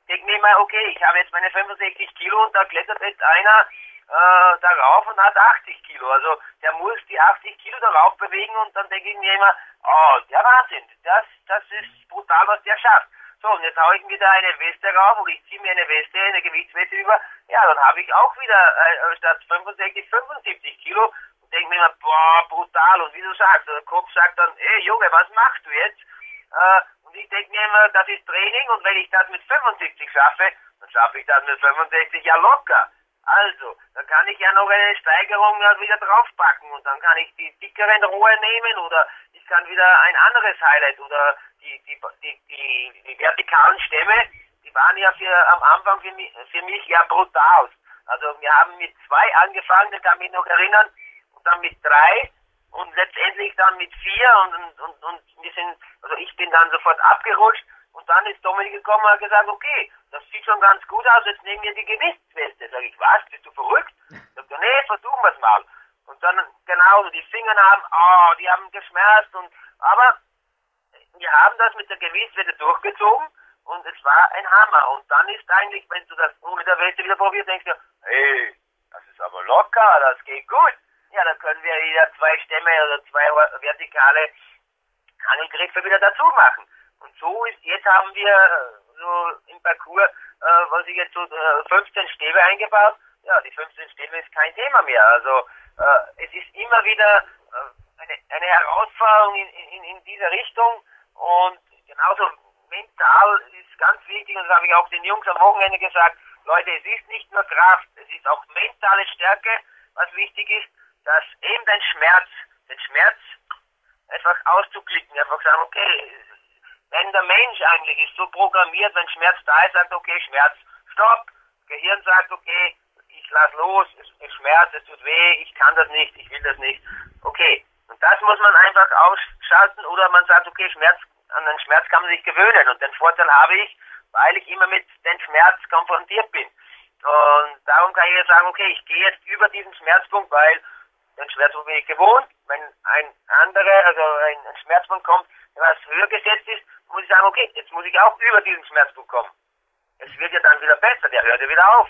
Denke mir mal, okay, ich habe jetzt meine 65 Kilo und da klettert jetzt einer äh, darauf und hat 80 Kilo. Also der muss die 80 Kilo darauf bewegen und dann denke ich mir immer, oh, der Wahnsinn, das, das ist brutal, was der schafft. So, und jetzt haue ich mir da eine Weste rauf und ich ziehe mir eine Weste, eine Gewichtsweste über. Ja, dann habe ich auch wieder äh, statt 65, 75 Kilo und denke mir immer, boah, brutal. Und wie du sagst, der Kopf sagt dann, ey Junge, was machst du jetzt? Äh, und ich denke mir immer, das ist Training und wenn ich das mit 75 schaffe, dann schaffe ich das mit 65 ja locker. Also, dann kann ich ja noch eine Steigerung wieder draufpacken und dann kann ich die dickeren Rohe nehmen oder ich kann wieder ein anderes Highlight oder die, die, die, die, die vertikalen Stämme, die waren ja für, am Anfang für mich, für mich ja brutal. Also wir haben mit zwei angefangen, das kann mich noch erinnern, und dann mit drei und letztendlich dann mit vier und, und, und, und wir sind, also ich bin dann sofort abgerutscht und dann ist Dominik gekommen und hat gesagt, okay, das sieht schon ganz gut aus, jetzt nehmen wir die Gewichtsweste. Sag ich, was, bist du verrückt? *laughs* Sagt er, nee, versuchen wir es mal. Und dann, genau, die Finger haben, oh, die haben geschmerzt und, aber wir haben das mit der Gewichtsweste durchgezogen und es war ein Hammer. Und dann ist eigentlich, wenn du das ohne der Weste wieder probierst, denkst du, hey, das ist aber locker, das geht gut. Ja, dann können wir wieder zwei Stämme oder zwei vertikale Angelgriffe wieder dazu machen. Und so ist, jetzt haben wir äh, so im Parcours, äh, was ich jetzt so äh, 15 Stäbe eingebaut. Ja, die 15 Stäbe ist kein Thema mehr. Also äh, es ist immer wieder äh, eine, eine Herausforderung in, in, in dieser Richtung und genauso mental ist ganz wichtig, und das habe ich auch den Jungs am Wochenende gesagt, Leute, es ist nicht nur Kraft, es ist auch mentale Stärke, was wichtig ist, dass eben dein Schmerz, den Schmerz einfach auszuklicken, einfach sagen, okay, wenn der Mensch eigentlich ist so programmiert, wenn Schmerz da ist, sagt, okay, Schmerz, stopp. Gehirn sagt, okay, ich lass los, es, es schmerzt, es tut weh, ich kann das nicht, ich will das nicht. Okay. Und das muss man einfach ausschalten oder man sagt, okay, Schmerz, an den Schmerz kann man sich gewöhnen. Und den Vorteil habe ich, weil ich immer mit dem Schmerz konfrontiert bin. Und darum kann ich jetzt sagen, okay, ich gehe jetzt über diesen Schmerzpunkt, weil den Schmerzpunkt bin ich gewohnt. Wenn ein anderer, also ein, Schmerzpunkt kommt, was höher gesetzt ist, muss ich sagen, okay, jetzt muss ich auch über diesen Schmerzpunkt kommen. Es wird ja dann wieder besser, der hört ja wieder auf.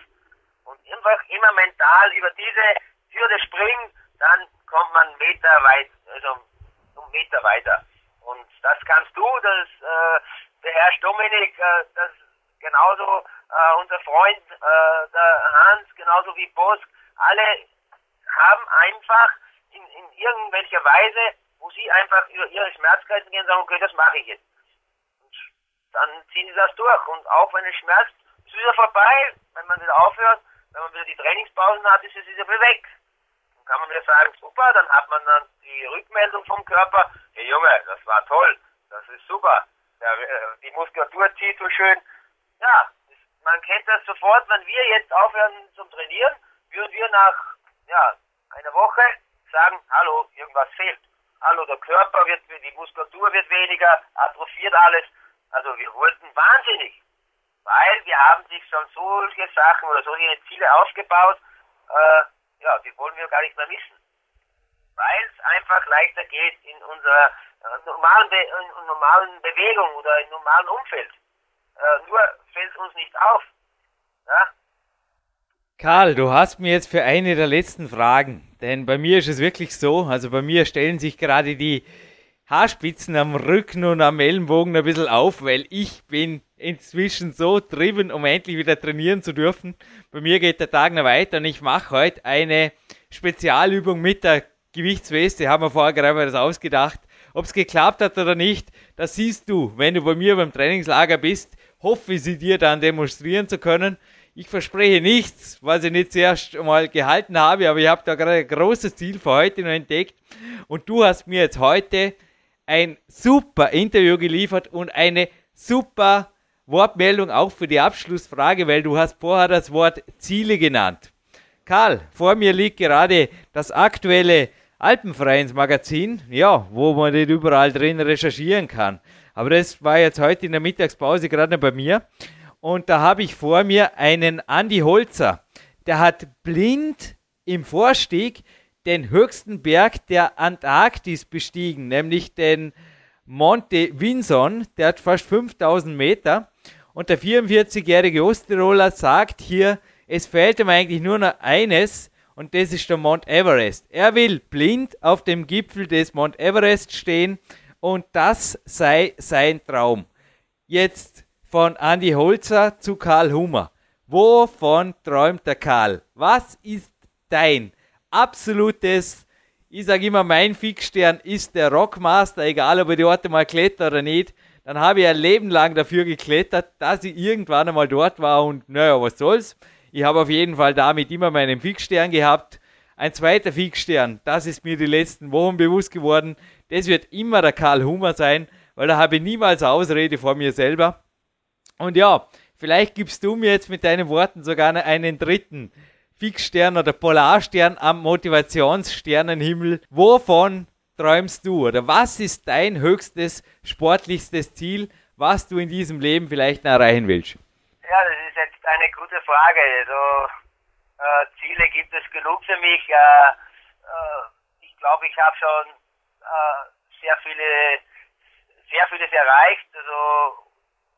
Und einfach immer mental über diese Hürde springen, dann kommt man Meter weit, also um Meter weiter. Und das kannst du, das äh, beherrscht Dominik, äh, das genauso äh, unser Freund äh, der Hans, genauso wie Bosk, alle haben einfach in, in irgendwelcher Weise, wo sie einfach über ihre Schmerzgrenzen gehen und sagen, okay, das mache ich jetzt. Dann ziehen sie das durch. Und auch wenn es schmerzt, ist es wieder vorbei, wenn man wieder aufhört, wenn man wieder die Trainingspausen hat, ist es wieder weg. Dann kann man wieder sagen, super, dann hat man dann die Rückmeldung vom Körper, hey Junge, das war toll, das ist super, Der, äh, die Muskulatur zieht so schön. Ja, man kennt das sofort, wenn wir jetzt aufhören zum Trainieren, würden wir nach ja, einer Woche sagen, hallo, irgendwas fehlt. Hallo, der Körper wird, die Muskulatur wird weniger, atrophiert alles. Also wir wurden wahnsinnig, weil wir haben sich schon solche Sachen oder solche Ziele aufgebaut, äh, ja, die wollen wir gar nicht mehr missen. Weil es einfach leichter geht in unserer äh, normalen, Be in normalen Bewegung oder im normalen Umfeld. Äh, nur fällt uns nicht auf. Ja? Karl, du hast mir jetzt für eine der letzten Fragen, denn bei mir ist es wirklich so, also bei mir stellen sich gerade die Haarspitzen am Rücken und am Ellenbogen ein bisschen auf, weil ich bin inzwischen so driven, um endlich wieder trainieren zu dürfen. Bei mir geht der Tag noch weiter und ich mache heute eine Spezialübung mit der Gewichtsweste, haben wir vorher gerade das ausgedacht. Ob es geklappt hat oder nicht, das siehst du, wenn du bei mir beim Trainingslager bist. Hoffe sie dir dann demonstrieren zu können. Ich verspreche nichts, was ich nicht zuerst mal gehalten habe, aber ich habe da gerade ein großes Ziel für heute noch entdeckt. Und du hast mir jetzt heute ein super Interview geliefert und eine super Wortmeldung auch für die Abschlussfrage, weil du hast vorher das Wort Ziele genannt. Karl, vor mir liegt gerade das aktuelle Alpenvereinsmagazin, ja, wo man nicht überall drin recherchieren kann. Aber das war jetzt heute in der Mittagspause gerade bei mir und da habe ich vor mir einen Andy Holzer. Der hat blind im Vorstieg den höchsten Berg der Antarktis bestiegen, nämlich den Monte Vinson. Der hat fast 5000 Meter. Und der 44-jährige Osttiroler sagt hier, es fehlt ihm eigentlich nur noch eines, und das ist der Mount Everest. Er will blind auf dem Gipfel des Mount Everest stehen, und das sei sein Traum. Jetzt von Andy Holzer zu Karl Hummer. Wovon träumt der Karl? Was ist dein absolutes, ich sage immer, mein Fixstern ist der Rockmaster, egal ob ich die Orte mal kletter oder nicht. Dann habe ich ein Leben lang dafür geklettert, dass ich irgendwann einmal dort war und naja, was soll's. Ich habe auf jeden Fall damit immer meinen Fixstern gehabt. Ein zweiter Fixstern, das ist mir die letzten Wochen bewusst geworden, das wird immer der Karl Hummer sein, weil da habe ich niemals Ausrede vor mir selber. Und ja, vielleicht gibst du mir jetzt mit deinen Worten sogar einen dritten Fixstern oder Polarstern am Motivationssternenhimmel. Wovon träumst du? Oder was ist dein höchstes sportlichstes Ziel, was du in diesem Leben vielleicht erreichen willst? Ja, das ist jetzt eine gute Frage. Also, äh, Ziele gibt es genug für mich. Äh, äh, ich glaube, ich habe schon äh, sehr viele, sehr vieles erreicht. Also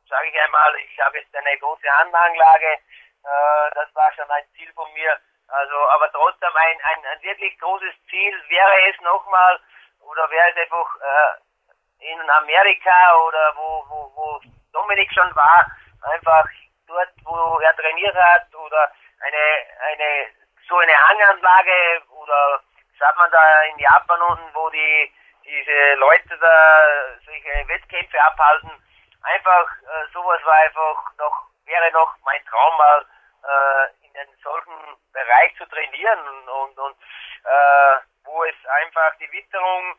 sage ich einmal, ich habe jetzt eine große Anlagenlage, das war schon ein Ziel von mir. Also, aber trotzdem ein, ein, ein wirklich großes Ziel wäre es nochmal, oder wäre es einfach äh, in Amerika oder wo, wo, wo Dominik schon war, einfach dort, wo er trainiert hat, oder eine, eine so eine Hanganlage oder sagt man da in Japan unten, wo die diese Leute da solche Wettkämpfe abhalten, einfach äh, sowas war einfach noch, wäre noch mein Traum mal äh, in einen solchen Bereich zu trainieren und, und, äh, wo es einfach die Witterung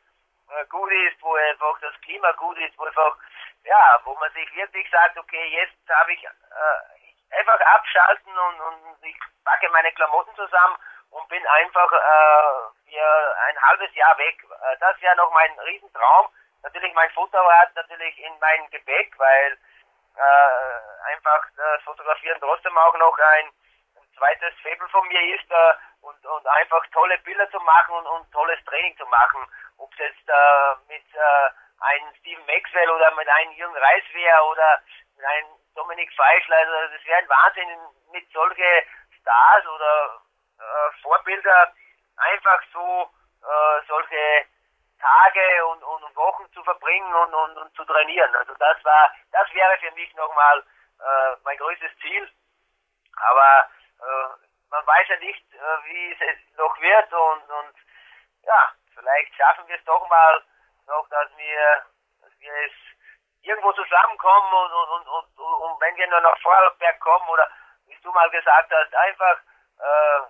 äh, gut ist, wo einfach das Klima gut ist, wo einfach, ja, wo man sich wirklich sagt, okay, jetzt habe ich, äh, einfach abschalten und, und ich packe meine Klamotten zusammen und bin einfach äh, für ein halbes Jahr weg. Äh, das wäre noch mein Riesentraum natürlich mein Fotoapparat natürlich in mein Gepäck, weil äh, einfach das Fotografieren trotzdem auch noch ein, ein zweites Faible von mir ist äh, und, und einfach tolle Bilder zu machen und, und tolles Training zu machen. Ob es jetzt äh, mit äh, einem Steven Maxwell oder mit einem Jürgen Reis wäre oder mit einem Dominik Feischl, also das wäre ein Wahnsinn mit solche Stars oder äh, Vorbilder einfach so äh, solche Tage und, und Wochen zu verbringen und, und, und zu trainieren. Also das war, das wäre für mich nochmal äh, mein größtes Ziel. Aber äh, man weiß ja nicht, äh, wie es noch wird und, und ja, vielleicht schaffen wir es doch mal noch, dass wir, dass wir es irgendwo zusammenkommen und, und, und, und, und wenn wir nur nach Vorarlberg kommen oder wie du mal gesagt hast, einfach äh,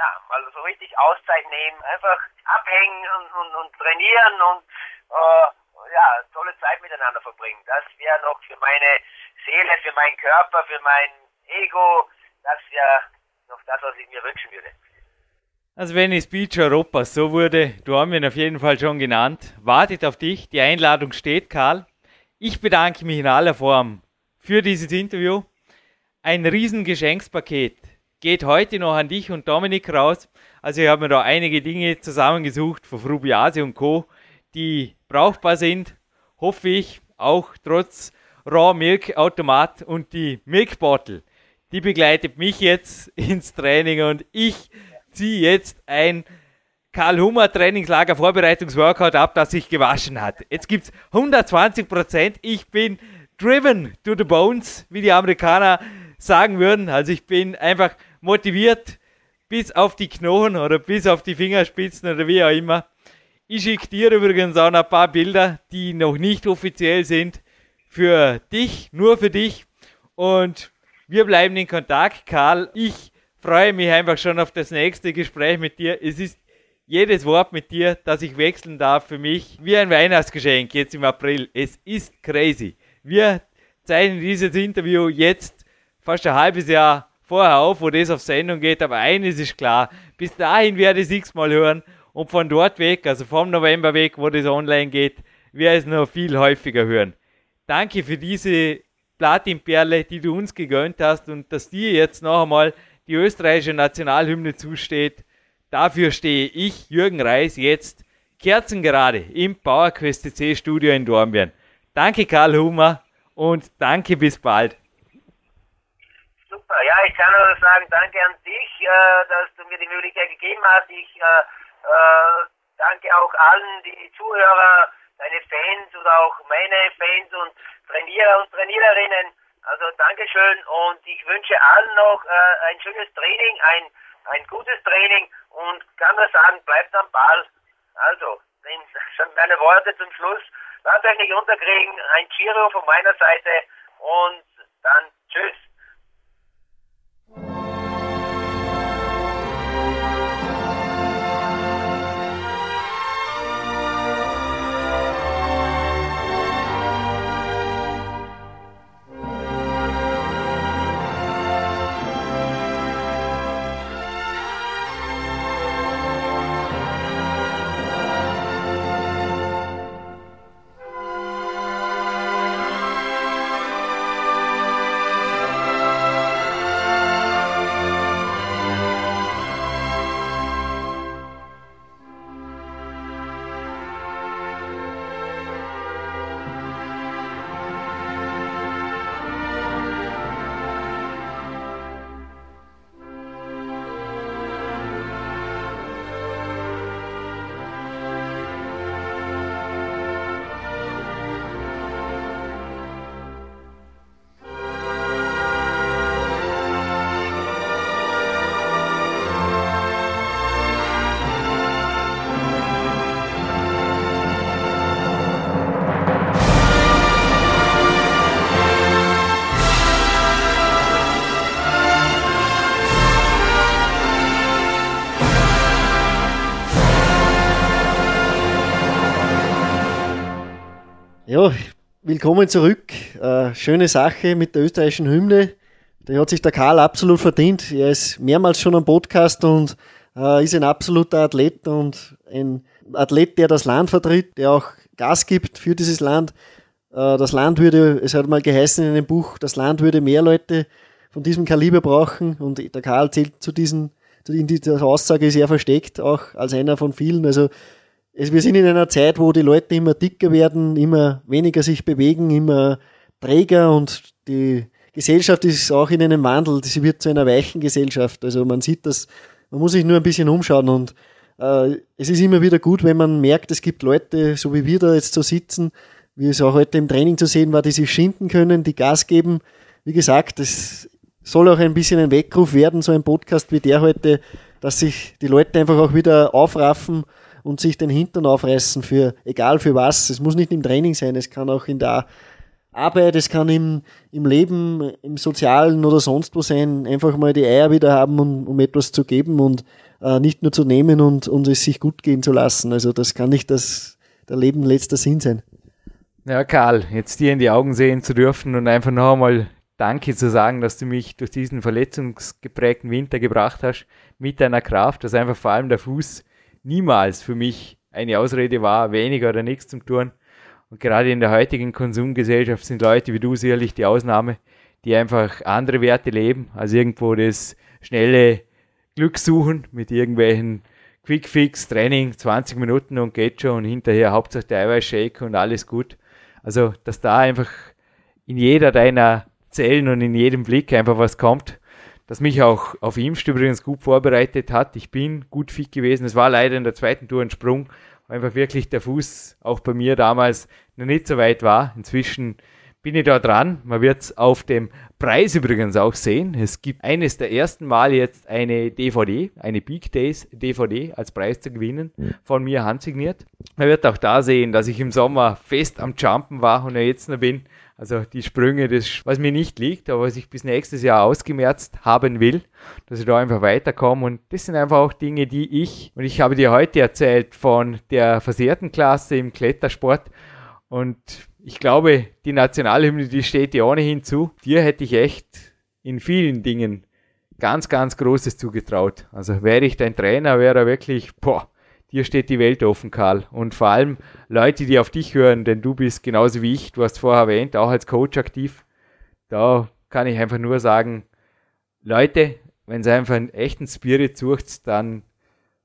ja, mal so richtig Auszeit nehmen, einfach abhängen und, und, und trainieren und äh, ja, tolle Zeit miteinander verbringen. Das wäre noch für meine Seele, für meinen Körper, für mein Ego, das wäre noch das, was ich mir wünschen würde. Also wenn es Beach Europa so wurde, du hast ihn auf jeden Fall schon genannt, wartet auf dich, die Einladung steht, Karl. Ich bedanke mich in aller Form für dieses Interview. Ein riesen Geschenkspaket geht heute noch an dich und Dominik raus. Also ich habe mir da einige Dinge zusammengesucht von Frubiase und Co., die brauchbar sind, hoffe ich, auch trotz Raw Milk Automat und die Milk Bottle die begleitet mich jetzt *laughs* ins Training und ich ziehe jetzt ein Karl Hummer Trainingslager Vorbereitungsworkout ab, das sich gewaschen hat. Jetzt gibt es 120 Prozent. Ich bin driven to the bones, wie die Amerikaner sagen würden. Also ich bin einfach motiviert bis auf die Knochen oder bis auf die Fingerspitzen oder wie auch immer. Ich schicke dir übrigens auch noch ein paar Bilder, die noch nicht offiziell sind, für dich, nur für dich. Und wir bleiben in Kontakt, Karl. Ich freue mich einfach schon auf das nächste Gespräch mit dir. Es ist jedes Wort mit dir, das ich wechseln darf, für mich wie ein Weihnachtsgeschenk jetzt im April. Es ist crazy. Wir zeichnen dieses Interview jetzt fast ein halbes Jahr vorher auf, wo das auf Sendung geht, aber eines ist klar, bis dahin werde ich es x-mal hören und von dort weg, also vom November weg, wo das online geht, werde ich es noch viel häufiger hören. Danke für diese Platinperle, die du uns gegönnt hast und dass dir jetzt noch einmal die österreichische Nationalhymne zusteht. Dafür stehe ich, Jürgen Reis, jetzt kerzengerade im PowerQuest CC Studio in Dornbirn. Danke Karl Hummer und danke bis bald. Super, ja, ich kann nur sagen, danke an dich, äh, dass du mir die Möglichkeit gegeben hast. Ich äh, äh, danke auch allen, die Zuhörer, deine Fans oder auch meine Fans und Trainierer und Trainiererinnen. Also Dankeschön und ich wünsche allen noch äh, ein schönes Training, ein, ein gutes Training und kann nur sagen, bleibt am Ball. Also, *laughs* schon meine Worte zum Schluss. Lasst euch nicht unterkriegen. Ein Giro von meiner Seite und dann tschüss. Ja, willkommen zurück. Äh, schöne Sache mit der österreichischen Hymne. Da hat sich der Karl absolut verdient. Er ist mehrmals schon am Podcast und äh, ist ein absoluter Athlet und ein Athlet, der das Land vertritt, der auch Gas gibt für dieses Land. Äh, das Land würde, es hat mal geheißen in einem Buch, das Land würde mehr Leute von diesem Kaliber brauchen und der Karl zählt zu diesen, in dieser Aussage er versteckt, auch als einer von vielen. Also es, wir sind in einer Zeit, wo die Leute immer dicker werden, immer weniger sich bewegen, immer träger und die Gesellschaft ist auch in einem Wandel. Sie wird zu einer weichen Gesellschaft. Also man sieht das, man muss sich nur ein bisschen umschauen und äh, es ist immer wieder gut, wenn man merkt, es gibt Leute, so wie wir da jetzt so sitzen, wie es auch heute im Training zu sehen war, die sich schinden können, die Gas geben. wie gesagt, es soll auch ein bisschen ein Weckruf werden, so ein Podcast wie der heute, dass sich die Leute einfach auch wieder aufraffen und sich den Hintern aufreißen für, egal für was. Es muss nicht im Training sein, es kann auch in der Arbeit, es kann im, im Leben, im Sozialen oder sonst wo sein, einfach mal die Eier wieder haben, um, um etwas zu geben und äh, nicht nur zu nehmen und, und es sich gut gehen zu lassen. Also das kann nicht das, der Leben letzter Sinn sein. Ja, Karl, jetzt dir in die Augen sehen zu dürfen und einfach noch einmal Danke zu sagen, dass du mich durch diesen verletzungsgeprägten Winter gebracht hast, mit deiner Kraft, dass einfach vor allem der Fuß niemals für mich eine Ausrede war, weniger oder nichts zum Tun. Und gerade in der heutigen Konsumgesellschaft sind Leute wie du sicherlich die Ausnahme, die einfach andere Werte leben, als irgendwo das schnelle Glück suchen mit irgendwelchen Quickfix, Training, 20 Minuten und geht schon und hinterher Hauptsache der Eiweißshake und alles gut. Also, dass da einfach in jeder deiner Zellen und in jedem Blick einfach was kommt, das mich auch auf Imst übrigens gut vorbereitet hat. Ich bin gut fit gewesen. Es war leider in der zweiten Tour ein Sprung, einfach wirklich der Fuß auch bei mir damals noch nicht so weit war. Inzwischen bin ich da dran. Man wird es auf dem Preis übrigens auch sehen. Es gibt eines der ersten Mal jetzt eine DVD, eine Big Days DVD als Preis zu gewinnen, von mir handsigniert. Man wird auch da sehen, dass ich im Sommer fest am Jumpen war und jetzt noch bin. Also die Sprünge, das, was mir nicht liegt, aber was ich bis nächstes Jahr ausgemerzt haben will, dass ich da einfach weiterkomme. Und das sind einfach auch Dinge, die ich, und ich habe dir heute erzählt von der versehrten Klasse im Klettersport. Und ich glaube, die Nationalhymne, die steht dir ohnehin zu. Dir hätte ich echt in vielen Dingen ganz, ganz Großes zugetraut. Also wäre ich dein Trainer, wäre er wirklich, boah, dir steht die Welt offen, Karl. Und vor allem Leute, die auf dich hören, denn du bist genauso wie ich, du hast vorher erwähnt, auch als Coach aktiv. Da kann ich einfach nur sagen, Leute, wenn ihr einfach einen echten Spirit sucht, dann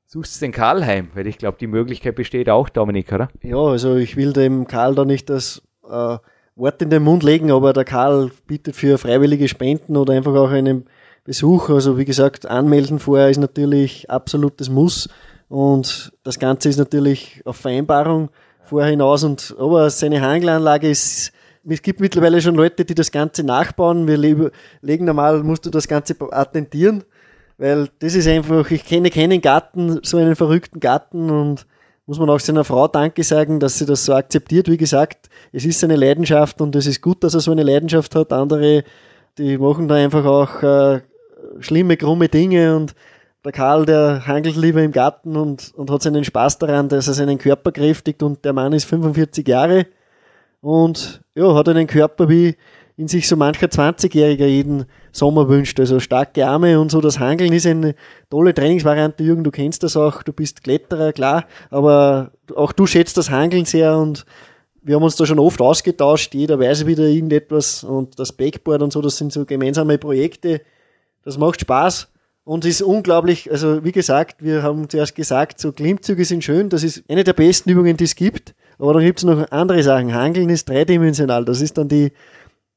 suchst du den Karl heim, weil ich glaube, die Möglichkeit besteht auch, Dominik, oder? Ja, also ich will dem Karl da nicht das äh, Wort in den Mund legen, aber der Karl bietet für freiwillige Spenden oder einfach auch einen Besuch. Also wie gesagt, anmelden vorher ist natürlich absolutes Muss. Und das Ganze ist natürlich auf Vereinbarung vorher hinaus. Und aber seine Hangelanlage ist, es gibt mittlerweile schon Leute, die das Ganze nachbauen. Wir legen normal, musst du das Ganze attentieren, weil das ist einfach, ich kenne keinen Garten, so einen verrückten Garten und muss man auch seiner Frau Danke sagen, dass sie das so akzeptiert. Wie gesagt, es ist seine Leidenschaft und es ist gut, dass er so eine Leidenschaft hat. Andere, die machen da einfach auch äh, schlimme, krumme Dinge und der Karl, der hangelt lieber im Garten und, und hat seinen Spaß daran, dass er seinen Körper kräftigt und der Mann ist 45 Jahre und ja, hat einen Körper wie in sich so mancher 20-Jähriger jeden Sommer wünscht. Also starke Arme und so. Das Hangeln ist eine tolle Trainingsvariante, Jürgen. Du kennst das auch. Du bist Kletterer, klar. Aber auch du schätzt das Hangeln sehr und wir haben uns da schon oft ausgetauscht. Jeder weiß wieder irgendetwas und das Backboard und so, das sind so gemeinsame Projekte. Das macht Spaß. Und ist unglaublich, also wie gesagt, wir haben zuerst gesagt, so Klimmzüge sind schön, das ist eine der besten Übungen, die es gibt. Aber dann gibt es noch andere Sachen. Hangeln ist dreidimensional, das ist dann die,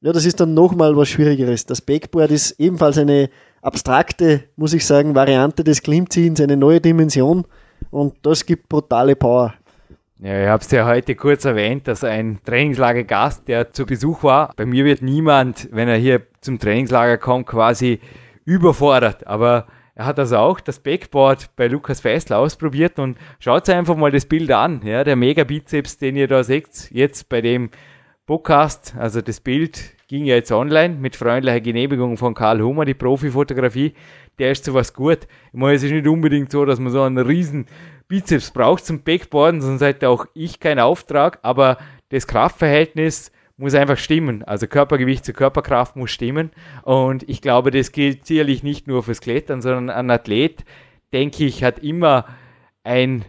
ja, das ist dann nochmal was Schwierigeres. Das Backboard ist ebenfalls eine abstrakte, muss ich sagen, Variante des Klimmziehens, eine neue Dimension. Und das gibt brutale Power. Ja, ich habe es ja heute kurz erwähnt, dass ein Trainingslagergast, der zu Besuch war, bei mir wird niemand, wenn er hier zum Trainingslager kommt, quasi überfordert. Aber er hat also auch das Backboard bei Lukas Feisler ausprobiert und schaut euch einfach mal das Bild an. Ja, der Mega-Bizeps, den ihr da seht, jetzt bei dem Podcast, also das Bild ging ja jetzt online mit freundlicher Genehmigung von Karl Hummer, die Profifotografie, der ist sowas gut. Ich meine, es ist nicht unbedingt so, dass man so einen riesen Bizeps braucht zum Backboarden, sonst hätte auch ich keinen Auftrag, aber das Kraftverhältnis muss einfach stimmen. Also Körpergewicht zu Körperkraft muss stimmen. Und ich glaube, das gilt sicherlich nicht nur fürs Klettern, sondern ein Athlet, denke ich, hat immer ein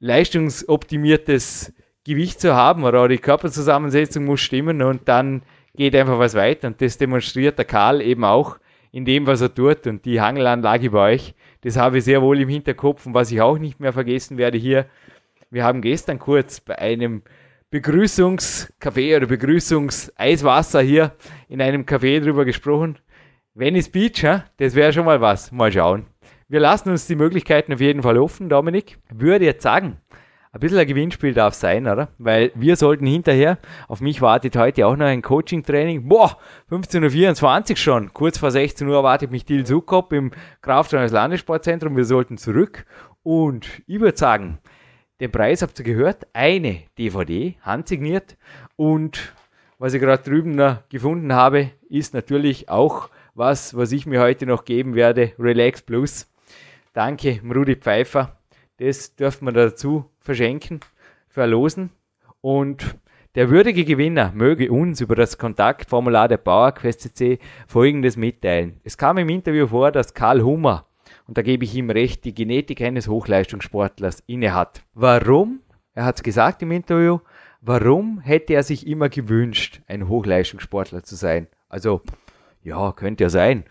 leistungsoptimiertes Gewicht zu haben oder die Körperzusammensetzung muss stimmen und dann geht einfach was weiter. Und das demonstriert der Karl eben auch in dem, was er tut. Und die Hangelanlage bei euch, das habe ich sehr wohl im Hinterkopf. Und was ich auch nicht mehr vergessen werde hier, wir haben gestern kurz bei einem Begrüßungskaffee oder Begrüßungseiswasser hier in einem Café drüber gesprochen. Venice Beach, ja, das wäre schon mal was. Mal schauen. Wir lassen uns die Möglichkeiten auf jeden Fall offen, Dominik. Würde jetzt sagen, ein bisschen ein Gewinnspiel darf sein, oder? Weil wir sollten hinterher, auf mich wartet heute auch noch ein Coaching-Training. Boah, 15.24 Uhr schon. Kurz vor 16 Uhr erwartet mich Dil Sukop im Krafttraining Landessportzentrum. Wir sollten zurück. Und ich würde sagen, den Preis habt ihr gehört. Eine DVD, handsigniert. Und was ich gerade drüben noch gefunden habe, ist natürlich auch was, was ich mir heute noch geben werde. Relax Plus. Danke, Rudi Pfeiffer. Das dürfen wir dazu verschenken, verlosen. Und der würdige Gewinner möge uns über das Kontaktformular der PowerQuest CC folgendes mitteilen. Es kam im Interview vor, dass Karl Hummer, und da gebe ich ihm recht, die Genetik eines Hochleistungssportlers innehat. Warum? Er hat es gesagt im Interview. Warum hätte er sich immer gewünscht, ein Hochleistungssportler zu sein? Also, ja, könnte ja sein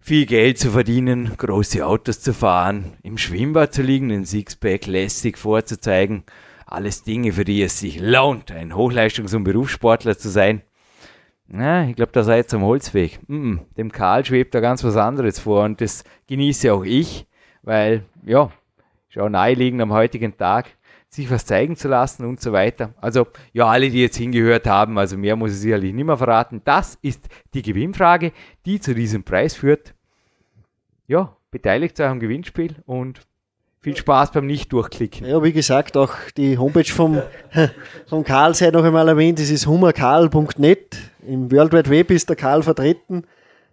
viel Geld zu verdienen, große Autos zu fahren, im Schwimmbad zu liegen, den Sixpack lässig vorzuzeigen. Alles Dinge, für die es sich lohnt, ein Hochleistungs- und Berufssportler zu sein. Na, ich glaube, da seid ihr am Holzweg. Dem Karl schwebt da ganz was anderes vor und das genieße auch ich, weil, ja, auch naheliegend am heutigen Tag, sich was zeigen zu lassen und so weiter. Also, ja, alle, die jetzt hingehört haben, also mehr muss ich sicherlich nicht mehr verraten. Das ist die Gewinnfrage, die zu diesem Preis führt. Ja, beteiligt euch am Gewinnspiel und viel Spaß beim Nicht-Durchklicken. Ja, wie gesagt, auch die Homepage vom, *laughs* vom Karl sei noch einmal erwähnt, das ist hummerkarl.net. Im World Wide Web ist der Karl vertreten.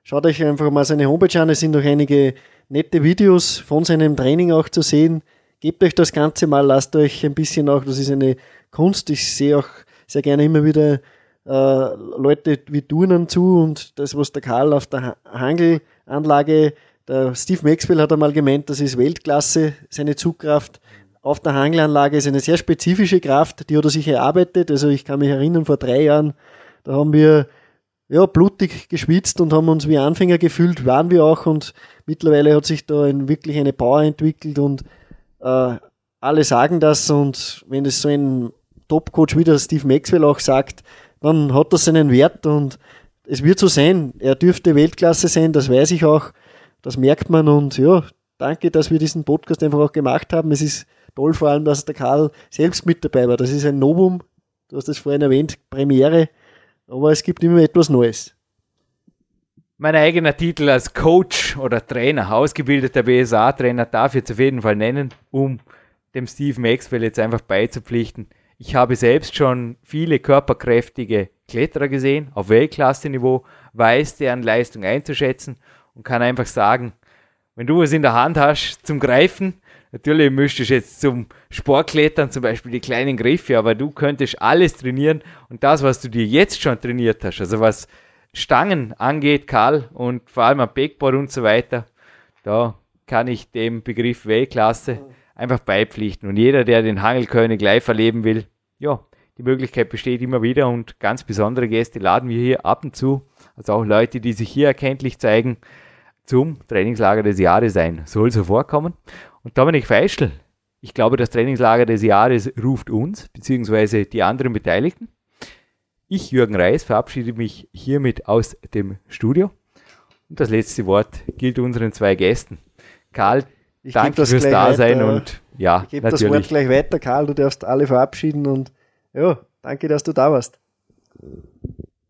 Schaut euch einfach mal seine Homepage an, es sind noch einige nette Videos von seinem Training auch zu sehen. Gebt euch das Ganze mal, lasst euch ein bisschen auch, das ist eine Kunst, ich sehe auch sehr gerne immer wieder äh, Leute wie Turnen zu und das, was der Karl auf der Hangelanlage, der Steve Maxwell hat einmal gemeint, das ist Weltklasse, seine Zugkraft. Auf der Hangelanlage ist eine sehr spezifische Kraft, die hat er sich erarbeitet, also ich kann mich erinnern, vor drei Jahren, da haben wir ja, blutig geschwitzt und haben uns wie Anfänger gefühlt, waren wir auch und mittlerweile hat sich da ein, wirklich eine Power entwickelt und äh, alle sagen das und wenn es so ein Top-Coach wie der Steve Maxwell auch sagt, dann hat das seinen Wert und es wird so sein. Er dürfte Weltklasse sein, das weiß ich auch. Das merkt man und ja, danke, dass wir diesen Podcast einfach auch gemacht haben. Es ist toll vor allem, dass der Karl selbst mit dabei war. Das ist ein Novum. Du hast es vorhin erwähnt, Premiere. Aber es gibt immer etwas Neues. Mein eigener Titel als Coach oder Trainer, ausgebildeter BSA-Trainer, darf ich jetzt auf jeden Fall nennen, um dem Steve Maxwell jetzt einfach beizupflichten. Ich habe selbst schon viele körperkräftige Kletterer gesehen, auf Weltklasse-Niveau, weiß deren Leistung einzuschätzen und kann einfach sagen, wenn du was in der Hand hast zum Greifen, natürlich müsstest du jetzt zum Sportklettern zum Beispiel die kleinen Griffe, aber du könntest alles trainieren und das, was du dir jetzt schon trainiert hast, also was Stangen angeht, Karl, und vor allem am Backboard und so weiter, da kann ich dem Begriff Weltklasse einfach beipflichten. Und jeder, der den Hangelkönig live erleben will, ja, die Möglichkeit besteht immer wieder und ganz besondere Gäste laden wir hier ab und zu, also auch Leute, die sich hier erkenntlich zeigen, zum Trainingslager des Jahres ein. Soll so vorkommen. Und Dominik Feischl, ich glaube, das Trainingslager des Jahres ruft uns, beziehungsweise die anderen Beteiligten. Ich, Jürgen Reis, verabschiede mich hiermit aus dem Studio. Und das letzte Wort gilt unseren zwei Gästen. Karl, ich danke fürs Dasein weiter. und ja, ich gebe das Wort gleich weiter, Karl. Du darfst alle verabschieden und ja, danke, dass du da warst.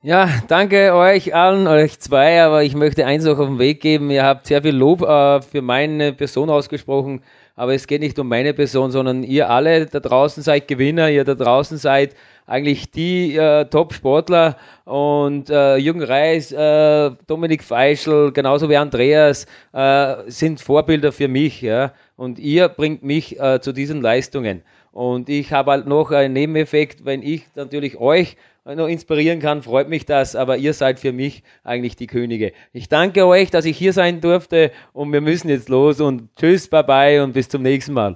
Ja, danke euch allen, euch zwei, aber ich möchte eins noch auf den Weg geben. Ihr habt sehr viel Lob äh, für meine Person ausgesprochen, aber es geht nicht um meine Person, sondern ihr alle da draußen seid Gewinner, ihr da draußen seid eigentlich die äh, Top-Sportler und äh, Jürgen Reis, äh, Dominik Feischl, genauso wie Andreas, äh, sind Vorbilder für mich. Ja? Und ihr bringt mich äh, zu diesen Leistungen. Und ich habe halt noch einen Nebeneffekt, wenn ich natürlich euch noch inspirieren kann, freut mich das, aber ihr seid für mich eigentlich die Könige. Ich danke euch, dass ich hier sein durfte und wir müssen jetzt los und tschüss, bye bye und bis zum nächsten Mal.